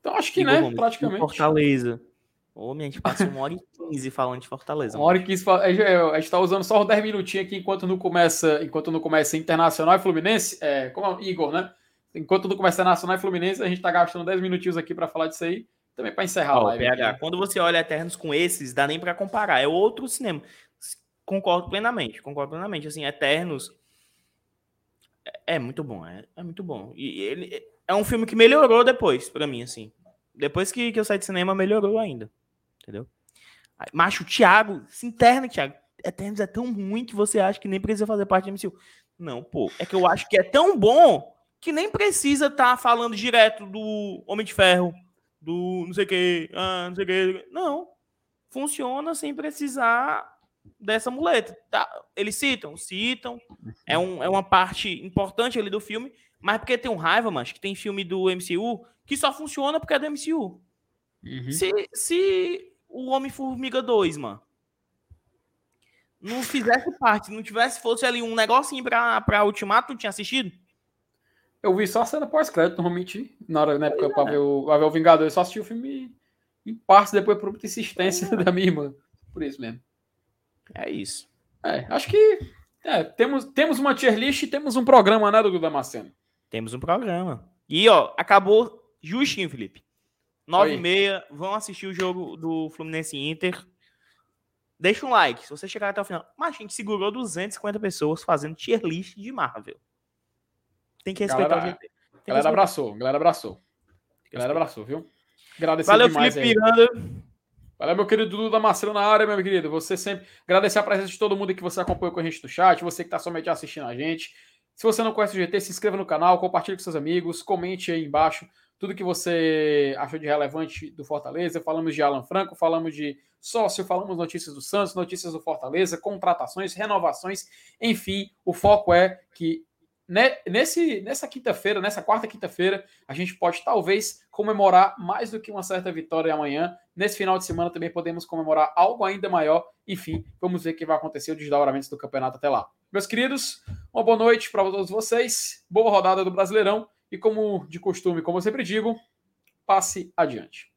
Então acho que, Igor né, Gomes, praticamente. Fortaleza. Homem, a gente passa uma hora e quinze falando de Fortaleza. Uma hora e quinze. A gente tá usando só 10 minutinhos aqui enquanto não começa, enquanto não começa Internacional e Fluminense. É, como é Igor, né? Enquanto não começa Nacional e Fluminense, a gente tá gastando 10 minutinhos aqui para falar disso aí. Também para encerrar oh, a live. PH, quando você olha Eternos com esses, dá nem para comparar. É outro cinema. Concordo plenamente, concordo plenamente. Assim, Eternos é, é muito bom, é, é muito bom. E ele é um filme que melhorou depois, para mim, assim. Depois que, que eu saí de cinema, melhorou ainda. Entendeu? Macho, Thiago, se interna, Thiago. Eternos é tão ruim que você acha que nem precisa fazer parte do MCU. Não, pô. É que eu acho que é tão bom que nem precisa estar tá falando direto do Homem de Ferro, do não sei o que, ah, não sei o que. Não. Funciona sem precisar dessa muleta. Tá, eles citam, citam. É, um, é uma parte importante ali do filme, mas porque tem um raiva, mas que tem filme do MCU que só funciona porque é do MCU. Uhum. Se, se o Homem-Formiga 2, mano, não fizesse parte, não tivesse, fosse ali um negocinho pra, pra Ultimato, não tinha assistido? Eu vi só a cena pós-crédito, normalmente, na, hora, na época, é. pra, ver o, pra ver o Vingador, eu só assisti o filme em parte, depois por muita insistência é. da minha irmã. Por isso mesmo. É isso. É, acho que é, temos, temos uma tier list e temos um programa, né, do Damasceno? Temos um programa. E, ó, acabou justinho, Felipe. 9 e meia, vão assistir o jogo do Fluminense Inter. Deixa um like, se você chegar até o final. Mas a gente segurou 250 pessoas fazendo tier list de Marvel. Tem que respeitar galera, o GT. Galera abraçou, galera abraçou. Galera abraçou, viu? Agradecer Valeu, Felipe Miranda. Valeu, meu querido Dudu Damasceno na área, meu querido. Você sempre. Agradecer a presença de todo mundo que você acompanhou com a gente no chat, você que está somente assistindo a gente. Se você não conhece o GT, se inscreva no canal, compartilhe com seus amigos, comente aí embaixo tudo que você achou de relevante do Fortaleza. Falamos de Alan Franco, falamos de sócio, falamos notícias do Santos, notícias do Fortaleza, contratações, renovações, enfim, o foco é que nesse, nessa quinta-feira, nessa quarta quinta-feira, a gente pode talvez comemorar mais do que uma certa vitória amanhã. Nesse final de semana também podemos comemorar algo ainda maior. Enfim, vamos ver o que vai acontecer o desdobramento do campeonato até lá. Meus queridos, uma boa noite para todos vocês. Boa rodada do Brasileirão. E como de costume, como eu sempre digo, passe adiante.